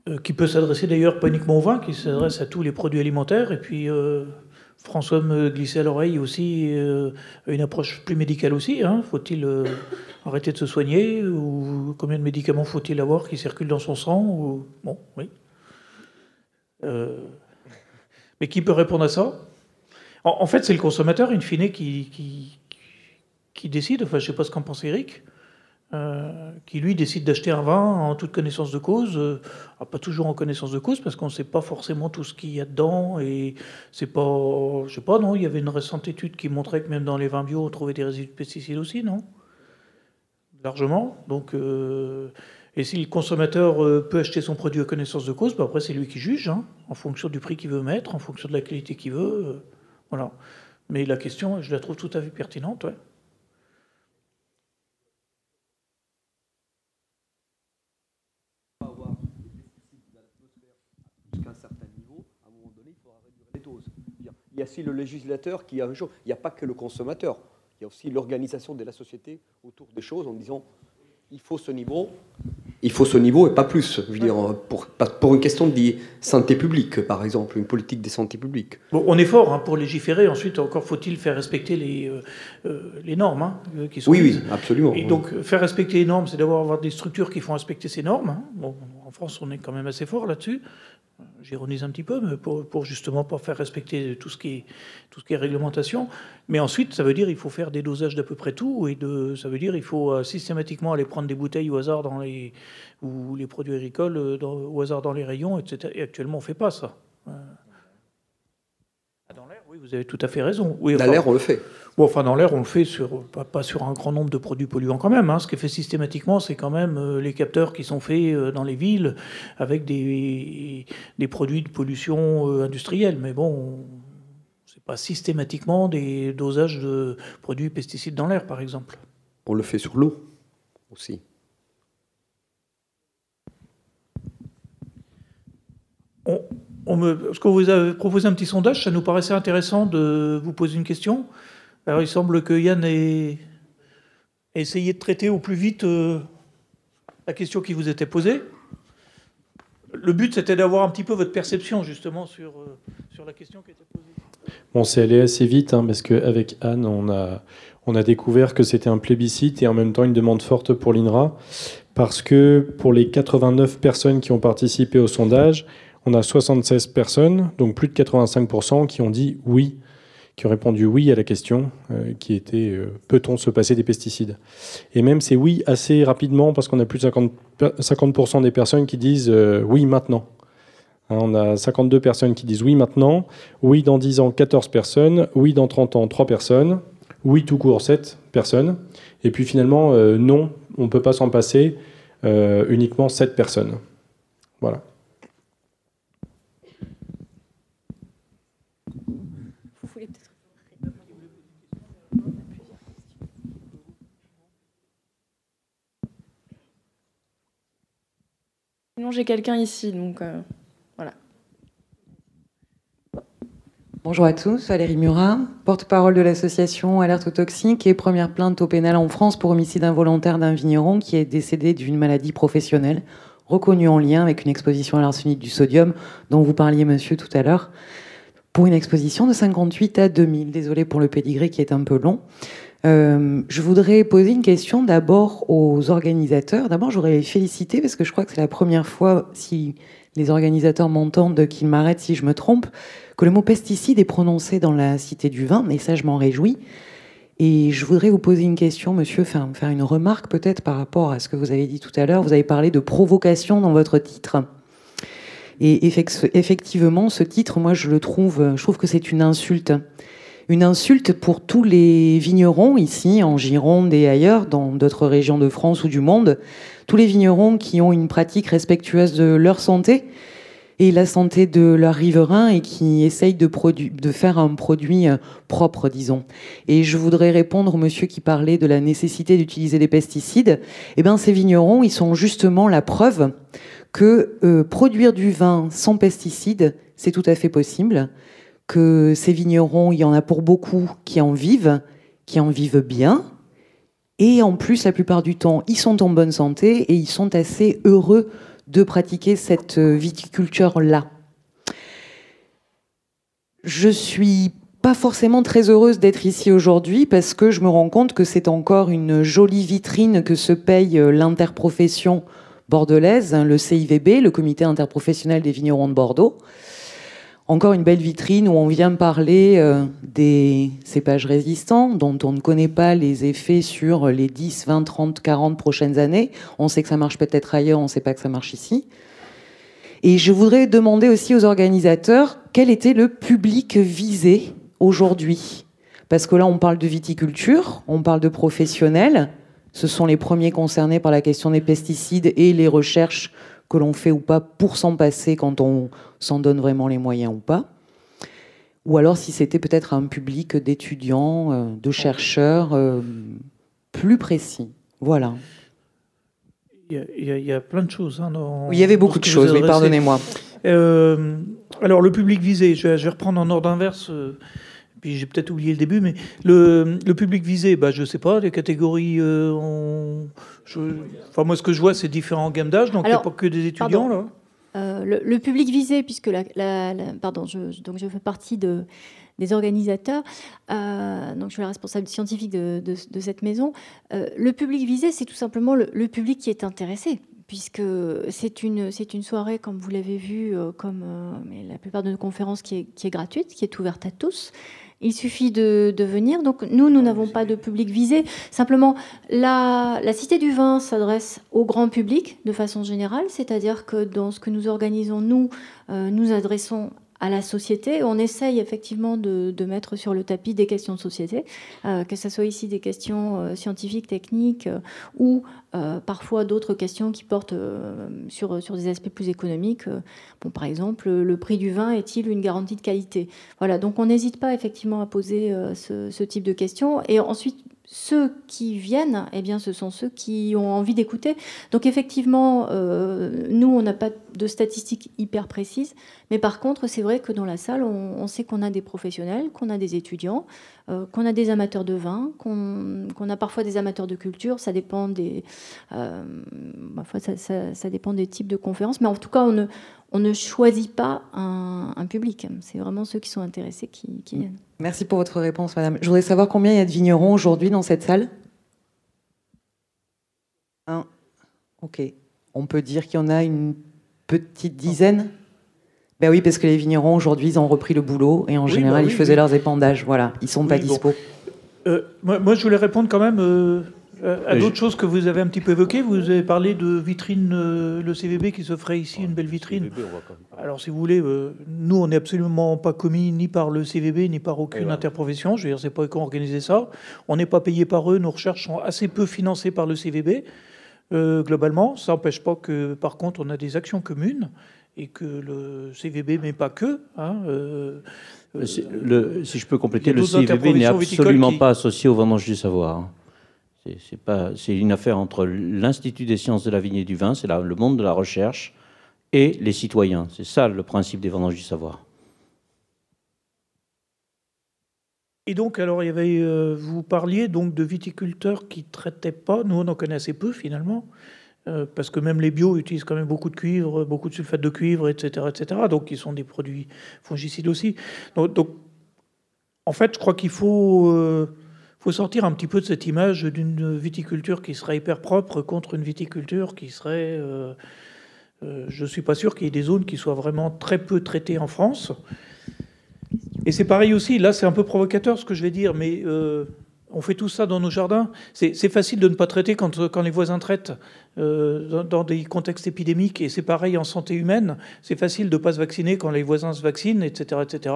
Euh, qui peut s'adresser d'ailleurs pas uniquement au vin, qui s'adresse à tous les produits alimentaires. Et puis euh, François me glissait à l'oreille aussi une approche plus médicale aussi. Hein. Faut-il arrêter de se soigner ou combien de médicaments faut-il avoir qui circulent dans son sang. Bon, oui. mais qui peut répondre à ça? En, fait, c'est le consommateur, in fine, qui, décide, enfin, je ne sais pas ce qu'en pense Eric, euh, qui lui décide d'acheter un vin en toute connaissance de cause, euh, ah, pas toujours en connaissance de cause, parce qu'on ne sait pas forcément tout ce qu'il y a dedans, et c'est pas, je sais pas, non, il y avait une récente étude qui montrait que même dans les vins bio, on trouvait des résidus de pesticides aussi, non? Largement. Donc, euh, et si le consommateur peut acheter son produit à connaissance de cause, bah, après c'est lui qui juge, hein, en fonction du prix qu'il veut mettre, en fonction de la qualité qu'il veut. Voilà. Mais la question, je la trouve tout à fait pertinente. Ouais. Il y a aussi le législateur qui a un jour. Il n'y a pas que le consommateur. Il y a aussi l'organisation de la société autour des choses en disant il faut ce niveau il faut ce niveau et pas plus. Je veux dire, pour, pour une question de santé publique, par exemple, une politique de santé publique. Bon, on est fort hein, pour légiférer. Ensuite, encore faut-il faire respecter les, euh, euh, les normes hein, qui sont Oui, oui, absolument. Et donc, faire respecter les normes, c'est d'avoir avoir des structures qui font respecter ces normes. Hein. Bon, en France, on est quand même assez fort là-dessus. J'ironise un petit peu, mais pour, pour, justement pour faire respecter tout ce qui est tout ce qui est réglementation. Mais ensuite, ça veut dire il faut faire des dosages d'à peu près tout, et de, ça veut dire il faut euh, systématiquement aller prendre des bouteilles au hasard dans les ou les produits agricoles euh, au hasard dans les rayons, etc. Et actuellement, on fait pas ça. Euh, dans l'air, oui, vous avez tout à fait raison. Oui, dans l'air, on le fait. Bon, enfin, dans l'air, on le fait sur, pas, sur un grand nombre de produits polluants quand même. Hein. Ce qui est fait systématiquement, c'est quand même euh, les capteurs qui sont faits euh, dans les villes avec des, des produits de pollution euh, industrielle. Mais bon, c'est pas systématiquement des dosages de produits pesticides dans l'air, par exemple. On le fait sur l'eau aussi. On, on me, parce qu'on vous a proposé un petit sondage, ça nous paraissait intéressant de vous poser une question. Alors il semble que Yann ait essayé de traiter au plus vite euh, la question qui vous était posée. Le but, c'était d'avoir un petit peu votre perception justement sur, euh, sur la question qui était posée. Bon, c'est allé assez vite hein, parce qu'avec Anne, on a, on a découvert que c'était un plébiscite et en même temps une demande forte pour l'INRA parce que pour les 89 personnes qui ont participé au sondage, on a 76 personnes, donc plus de 85%, qui ont dit oui qui ont répondu oui à la question, euh, qui était euh, peut-on se passer des pesticides? Et même c'est oui assez rapidement, parce qu'on a plus de 50%, 50 des personnes qui disent euh, oui maintenant. Hein, on a 52 personnes qui disent oui maintenant, oui dans 10 ans 14 personnes, oui dans 30 ans 3 personnes, oui tout court 7 personnes, et puis finalement non, on ne peut pas s'en passer, uniquement 7 personnes. Voilà. Sinon, j'ai quelqu'un ici, donc euh, voilà. Bonjour à tous, Valérie Murat, porte-parole de l'association Alerte aux toxiques et première plainte au pénal en France pour homicide involontaire d'un vigneron qui est décédé d'une maladie professionnelle reconnue en lien avec une exposition à l'arsenic du sodium dont vous parliez, monsieur, tout à l'heure, pour une exposition de 58 à 2000. Désolé pour le pédigré qui est un peu long. Euh, je voudrais poser une question d'abord aux organisateurs. D'abord, j'aurais les féliciter parce que je crois que c'est la première fois, si les organisateurs m'entendent, qu'ils m'arrêtent si je me trompe, que le mot pesticide est prononcé dans la Cité du Vin, et ça, je m'en réjouis. Et je voudrais vous poser une question, monsieur, faire, faire une remarque peut-être par rapport à ce que vous avez dit tout à l'heure. Vous avez parlé de provocation dans votre titre. Et effectivement, ce titre, moi, je le trouve, je trouve que c'est une insulte une insulte pour tous les vignerons ici, en Gironde et ailleurs, dans d'autres régions de France ou du monde, tous les vignerons qui ont une pratique respectueuse de leur santé et la santé de leurs riverains et qui essayent de, de faire un produit euh, propre, disons. Et je voudrais répondre au monsieur qui parlait de la nécessité d'utiliser des pesticides. Eh bien, ces vignerons, ils sont justement la preuve que euh, produire du vin sans pesticides, c'est tout à fait possible que ces vignerons, il y en a pour beaucoup qui en vivent, qui en vivent bien. Et en plus, la plupart du temps, ils sont en bonne santé et ils sont assez heureux de pratiquer cette viticulture-là. Je suis pas forcément très heureuse d'être ici aujourd'hui parce que je me rends compte que c'est encore une jolie vitrine que se paye l'interprofession bordelaise, le CIVB, le Comité interprofessionnel des vignerons de Bordeaux encore une belle vitrine où on vient parler euh, des cépages résistants dont on ne connaît pas les effets sur les 10, 20, 30, 40 prochaines années. On sait que ça marche peut-être ailleurs, on ne sait pas que ça marche ici. Et je voudrais demander aussi aux organisateurs quel était le public visé aujourd'hui? Parce que là, on parle de viticulture, on parle de professionnels. Ce sont les premiers concernés par la question des pesticides et les recherches que l'on fait ou pas pour s'en passer quand on s'en donne vraiment les moyens ou pas. Ou alors si c'était peut-être un public d'étudiants, euh, de chercheurs euh, plus précis. Voilà. Il y, a, plein de choses. Hein, il y avait beaucoup de choses, mais pardonnez-moi. Euh, alors, le public visé, je vais, reprendre en ordre inverse puis j'ai peut-être oublié le début, mais le, public visé, bah, je ne sais pas, les catégories. Euh, enfin, moi, ce que je vois, c'est différents gammes d'âge, donc il n'y a pas que des étudiants, là. Euh, le, public visé, puisque la, pardon, je, donc je fais partie de, des organisateurs, euh, donc je suis la responsable scientifique de, cette maison. le public visé, c'est tout simplement le, public qui est intéressé puisque c'est une, c'est une soirée, comme vous l'avez vu, comme la plupart de nos conférences, qui est, qui est gratuite, qui est ouverte à tous. Il suffit de, venir. Donc nous, nous n'avons pas de public visé. Simplement, la, Cité du Vin s'adresse au grand public de façon générale, c'est-à-dire que dans ce que nous organisons, nous, euh, nous adressons à la société. On essaye effectivement de, mettre sur le tapis des questions de société, euh, que ce soit ici des questions euh, scientifiques, techniques, euh, ou parfois d'autres questions qui portent sur, sur des aspects plus économiques. Bon, par exemple, le prix du vin est-il une garantie de qualité? Voilà, donc on n'hésite pas effectivement à poser ce, ce, type de questions. Et ensuite, ceux qui viennent, eh bien, ce sont ceux qui ont envie d'écouter. Donc effectivement, euh, nous, on n'a pas de statistiques hyper précises, mais par contre, c'est vrai que dans la salle, on, sait qu'on a des professionnels, qu'on a des étudiants, euh, qu'on a des amateurs de vin, qu'on a parfois des amateurs de culture. Ça dépend des, euh, ça, dépend des types de conférences, mais en tout cas, on ne, on ne choisit pas un, public. C'est vraiment ceux qui sont intéressés qui, qui viennent. Merci pour votre réponse, madame. Je voudrais savoir combien il y a de vignerons aujourd'hui dans cette salle? Un. Ok. On peut dire qu'il y en a une petite dizaine? Ben oui, parce que les vignerons aujourd'hui, ils ont repris le boulot et en général, bah ils faisaient leurs épandages. Voilà, ils sont pas dispo. Euh, moi, je voulais répondre quand même euh, à d'autres choses que vous avez un petit peu évoquées, vous avez parlé de vitrine, euh, le CVB qui se ferait ici, une belle vitrine. Alors, si vous voulez, euh, nous, on n'est absolument pas commis ni par le CVB, ni par aucune interprofession. Je veux dire, c'est pas eux qui ont organisé ça. On n'est pas payé par eux. Nos recherches sont assez peu financées par le CVB, globalement. Ça n'empêche pas que, par contre, on a des actions communes et que le CVB, mais pas que. Hein, si je peux compléter, le CVB n'est absolument pas associé au vendange du savoir. Hein. C'est une affaire entre l'Institut des sciences de la vigne et du vin, c'est le monde de la recherche, et les citoyens. C'est ça le principe des vendanges du savoir. Et donc, alors, il y avait, euh, vous parliez donc de viticulteurs qui traitaient pas. Nous, on en connaît assez peu finalement, euh, parce que même les bio utilisent quand même beaucoup de cuivre, beaucoup de sulfate de cuivre, etc., etc. Donc, ils sont des produits fongicides aussi. Donc, en fait, je crois qu'il faut euh, faut sortir un petit peu de cette image d'une viticulture qui serait hyper propre contre une viticulture qui serait. Euh, je ne suis pas sûr qu'il y ait des zones qui soient vraiment très peu traitées en France. Et c'est pareil aussi, là c'est un peu provocateur ce que je vais dire, mais on fait tout ça dans nos jardins. C'est facile de ne pas traiter quand, les voisins traitent euh, dans, des contextes épidémiques, et c'est pareil en santé humaine. C'est facile de ne pas se vacciner quand les voisins se vaccinent, etc. etc.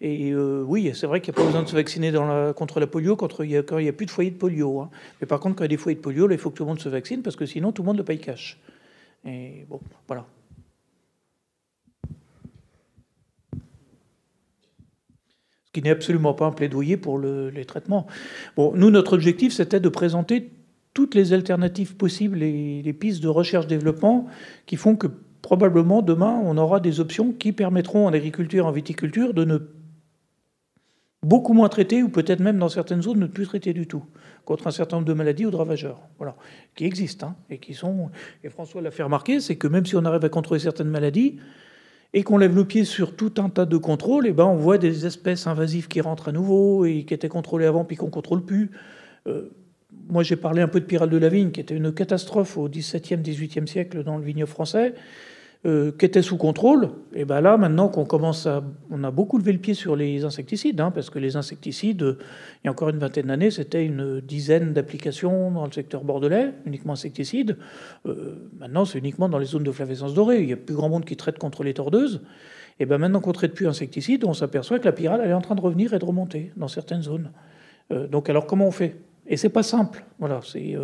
Et euh, oui, c'est vrai qu'il n'y a pas besoin de se vacciner contre la polio quand il n'y a, plus de foyers de polio. Hein. Mais par contre, quand il y a des foyers de polio, il faut que tout le monde se vaccine, parce que sinon, tout le monde le paye cash. Et bon, voilà. Qui n'est absolument pas un plaidoyer pour les traitements. Bon, nous, notre objectif, c'était de présenter toutes les alternatives possibles et les pistes de recherche-développement qui font que probablement demain, on aura des options qui permettront en agriculture, en viticulture, de ne beaucoup moins traiter, ou peut-être même dans certaines zones ne plus traiter du tout, contre un certain nombre de maladies ou de ravageurs, voilà, qui existent hein, et qui sont. Et François l'a fait remarquer, c'est que même si on arrive à contrôler certaines maladies, et qu'on lève le pied sur tout un tas de contrôles, et ben on voit des espèces invasives qui rentrent à nouveau et qui étaient contrôlées avant puis qu'on contrôle plus. Euh, moi, j'ai parlé un peu de Pyrale de la Vigne, qui était une catastrophe au XVIIe, XVIIIe siècle dans le vignoble français. Euh, qui était sous contrôle, et ben là, maintenant qu'on commence à. On a beaucoup levé le pied sur les insecticides, hein, parce que les insecticides, il y a encore une vingtaine d'années, c'était une dizaine d'applications dans le secteur bordelais, uniquement insecticides. Euh, maintenant, c'est uniquement dans les zones de flavescence dorée. Il y a plus grand monde qui traite contre les tordeuses. Et ben maintenant qu'on traite plus insecticides, on s'aperçoit que la pyrale, elle est en train de revenir et de remonter dans certaines zones. Euh, donc, alors, comment on fait? Et c'est pas simple. Voilà, c'est.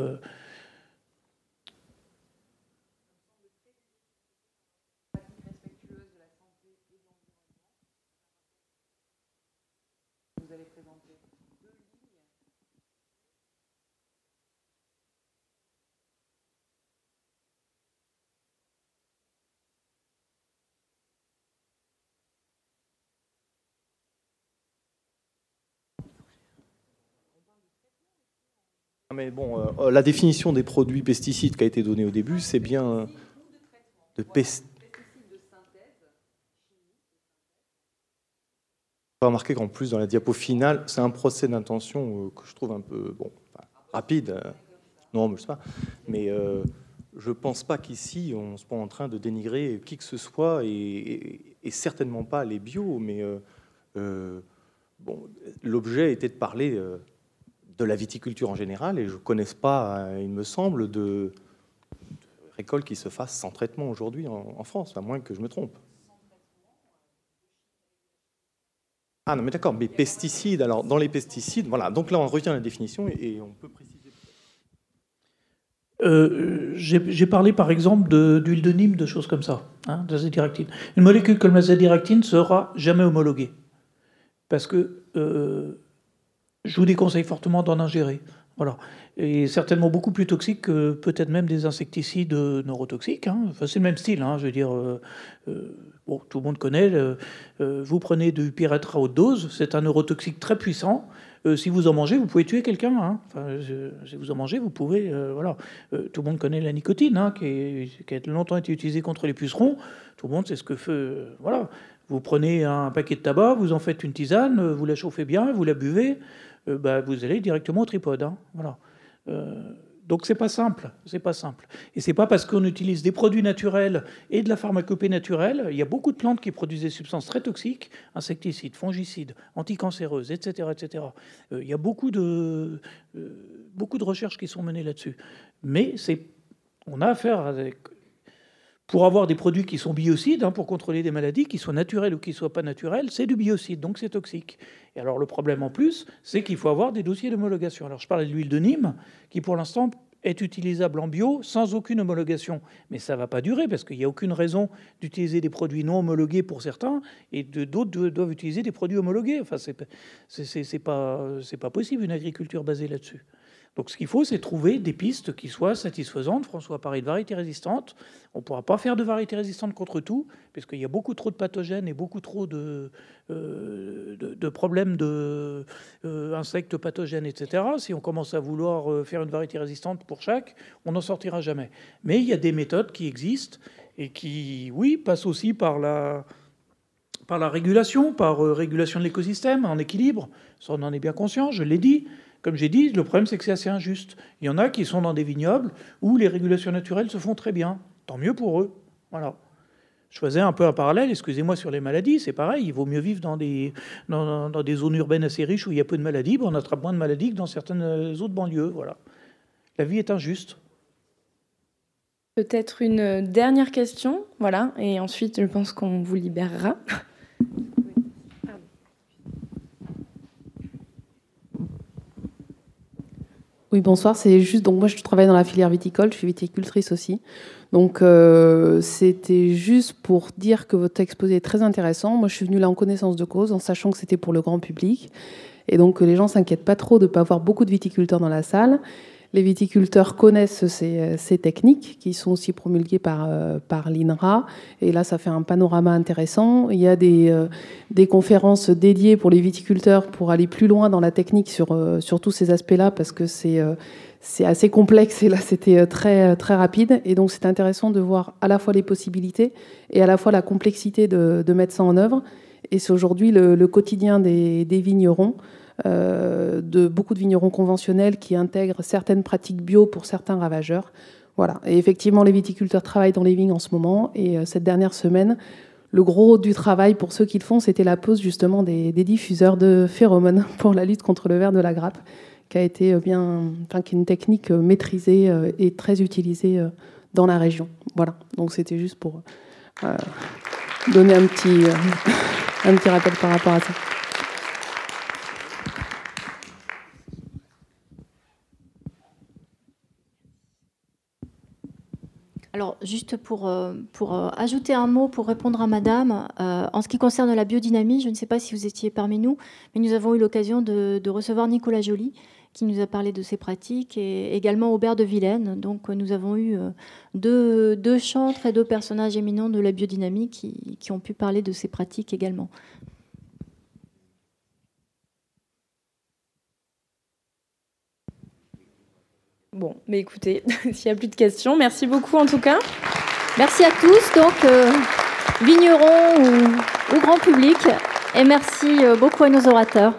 Mais bon, euh, euh, la définition des produits pesticides qui a été donnée au début, c'est bien euh, de pest remarquer qu'en plus, dans la diapo finale, c'est un procès d'intention euh, que je trouve un peu bon, rapide. Euh, non, mais je sais pas. Mais euh, je pense pas qu'ici, on soit en train de dénigrer qui que ce soit, et, certainement pas les bio. Mais bon, l'objet était de parler de la viticulture en général, et je ne connais pas, il me semble, de, récolte qui se fasse sans traitement aujourd'hui en, en France, à moins que je me trompe. Ah non, mais d'accord, mais pesticides, alors dans les pesticides, voilà, donc là on revient la définition et, on peut préciser. Euh, J'ai parlé par exemple d'huile de, Nîmes, de choses comme ça, hein. Une molécule comme l'azédiractine sera jamais homologuée. Parce que euh, je vous déconseille fortement d'en ingérer. Voilà. Et certainement beaucoup plus toxique que peut-être même des insecticides neurotoxiques. Hein. Enfin, c'est le même style, hein, je veux dire. Euh, euh, bon, tout le monde connaît. Euh, vous prenez du pyrètre haute dose, c'est un neurotoxique très puissant. si vous en mangez, vous pouvez tuer quelqu'un. Hein. Enfin, si vous en mangez, vous pouvez. voilà. tout le monde connaît la nicotine, qui, qui, a longtemps été utilisée contre les pucerons. Tout le monde sait ce que fait. voilà. Vous prenez un paquet de tabac, vous en faites une tisane, vous la chauffez bien, vous la buvez. Bah, vous allez directement au tripode. Voilà. Euh, donc c'est pas simple, c'est pas simple. Et c'est pas parce qu'on utilise des produits naturels et de la pharmacopée naturelle. Il y a beaucoup de plantes qui produisent des substances très toxiques, insecticides, fongicides, anticancéreuses, etc., etc. Euh, il y a beaucoup de euh, beaucoup de recherches qui sont menées là-dessus. Mais c'est on a affaire avec pour avoir des produits qui sont biocides, hein, pour contrôler des maladies, qui soient naturelles ou qui ne soient pas naturelles, c'est du biocide, donc c'est toxique. Et alors le problème en plus, c'est qu'il faut avoir des dossiers d'homologation. Alors je parlais de l'huile de Nîmes, qui pour l'instant est utilisable en bio sans aucune homologation. Mais ça ne va pas durer parce qu'il n'y a aucune raison d'utiliser des produits non homologués pour certains et d'autres doivent utiliser des produits homologués. Enfin, ce n'est pas, pas possible une agriculture basée là-dessus. Donc ce qu'il faut, c'est trouver des pistes qui soient satisfaisantes. François parlait de variétés résistantes. On ne pourra pas faire de variétés résistantes contre tout, puisqu'il y a beaucoup trop de pathogènes et beaucoup trop de, euh, de, problèmes de euh, insectes pathogènes, etc. Si on commence à vouloir euh, faire une variété résistante pour chaque, on n'en sortira jamais. Mais il y a des méthodes qui existent et qui, oui, passent aussi par la, par la régulation, par régulation de l'écosystème, en équilibre. Ça, on en est bien conscient, je l'ai dit. Comme j'ai dit, le problème, c'est que c'est assez injuste. Il y en a qui sont dans des vignobles où les régulations naturelles se font très bien. Tant mieux pour eux. Voilà. Je faisais un peu un parallèle, excusez-moi, sur les maladies. C'est pareil, il vaut mieux vivre dans des, zones urbaines assez riches où il y a peu de maladies. on attrape moins de maladies que dans certaines autres banlieues. Voilà. La vie est injuste. Peut-être une dernière question, voilà, et ensuite je pense qu'on vous libérera. Oui, bonsoir. C'est juste, donc moi je travaille dans la filière viticole, je suis viticultrice aussi. Donc euh, c'était juste pour dire que votre exposé est très intéressant. Moi je suis venue là en connaissance de cause, en sachant que c'était pour le grand public. Et donc que les gens s'inquiètent pas trop de ne pas avoir beaucoup de viticulteurs dans la salle. Les viticulteurs connaissent ces, techniques qui sont aussi promulguées par, euh, par l'INRA. Et là, ça fait un panorama intéressant. Il y a des, euh, des conférences dédiées pour les viticulteurs pour aller plus loin dans la technique sur, euh, tous ces aspects-là parce que c'est assez complexe et là c'était très très rapide et donc c'est intéressant de voir à la fois les possibilités et à la fois la complexité de, mettre ça en œuvre et c'est aujourd'hui le, quotidien des, vignerons euh, de beaucoup de vignerons conventionnels qui intègrent certaines pratiques bio pour certains ravageurs. Voilà. Et effectivement, les viticulteurs travaillent dans les vignes en ce moment. Et euh, cette dernière semaine, le gros du travail pour ceux qui le font, c'était la pose justement des, diffuseurs de phéromones pour la lutte contre le ver de la grappe, qui a été euh, bien, enfin, qui est une technique maîtrisée et très utilisée dans la région. Voilà. Donc c'était juste pour donner un petit, un petit rappel par rapport à ça. Alors, juste pour, euh, pour euh, ajouter un mot pour répondre à Madame, euh, en ce qui concerne la biodynamie, je ne sais pas si vous étiez parmi nous, mais nous avons eu l'occasion de, recevoir Nicolas Joly, qui nous a parlé de ses pratiques, et également Aubert de Vilaine. Donc, nous avons eu deux, deux chantres et deux personnages éminents de la biodynamie qui, qui ont pu parler de ces pratiques également. Bon, mais écoutez, s'il n'y a plus de questions, merci beaucoup en tout cas. Merci à tous, donc euh, vignerons ou, ou, grand public, et merci beaucoup à nos orateurs.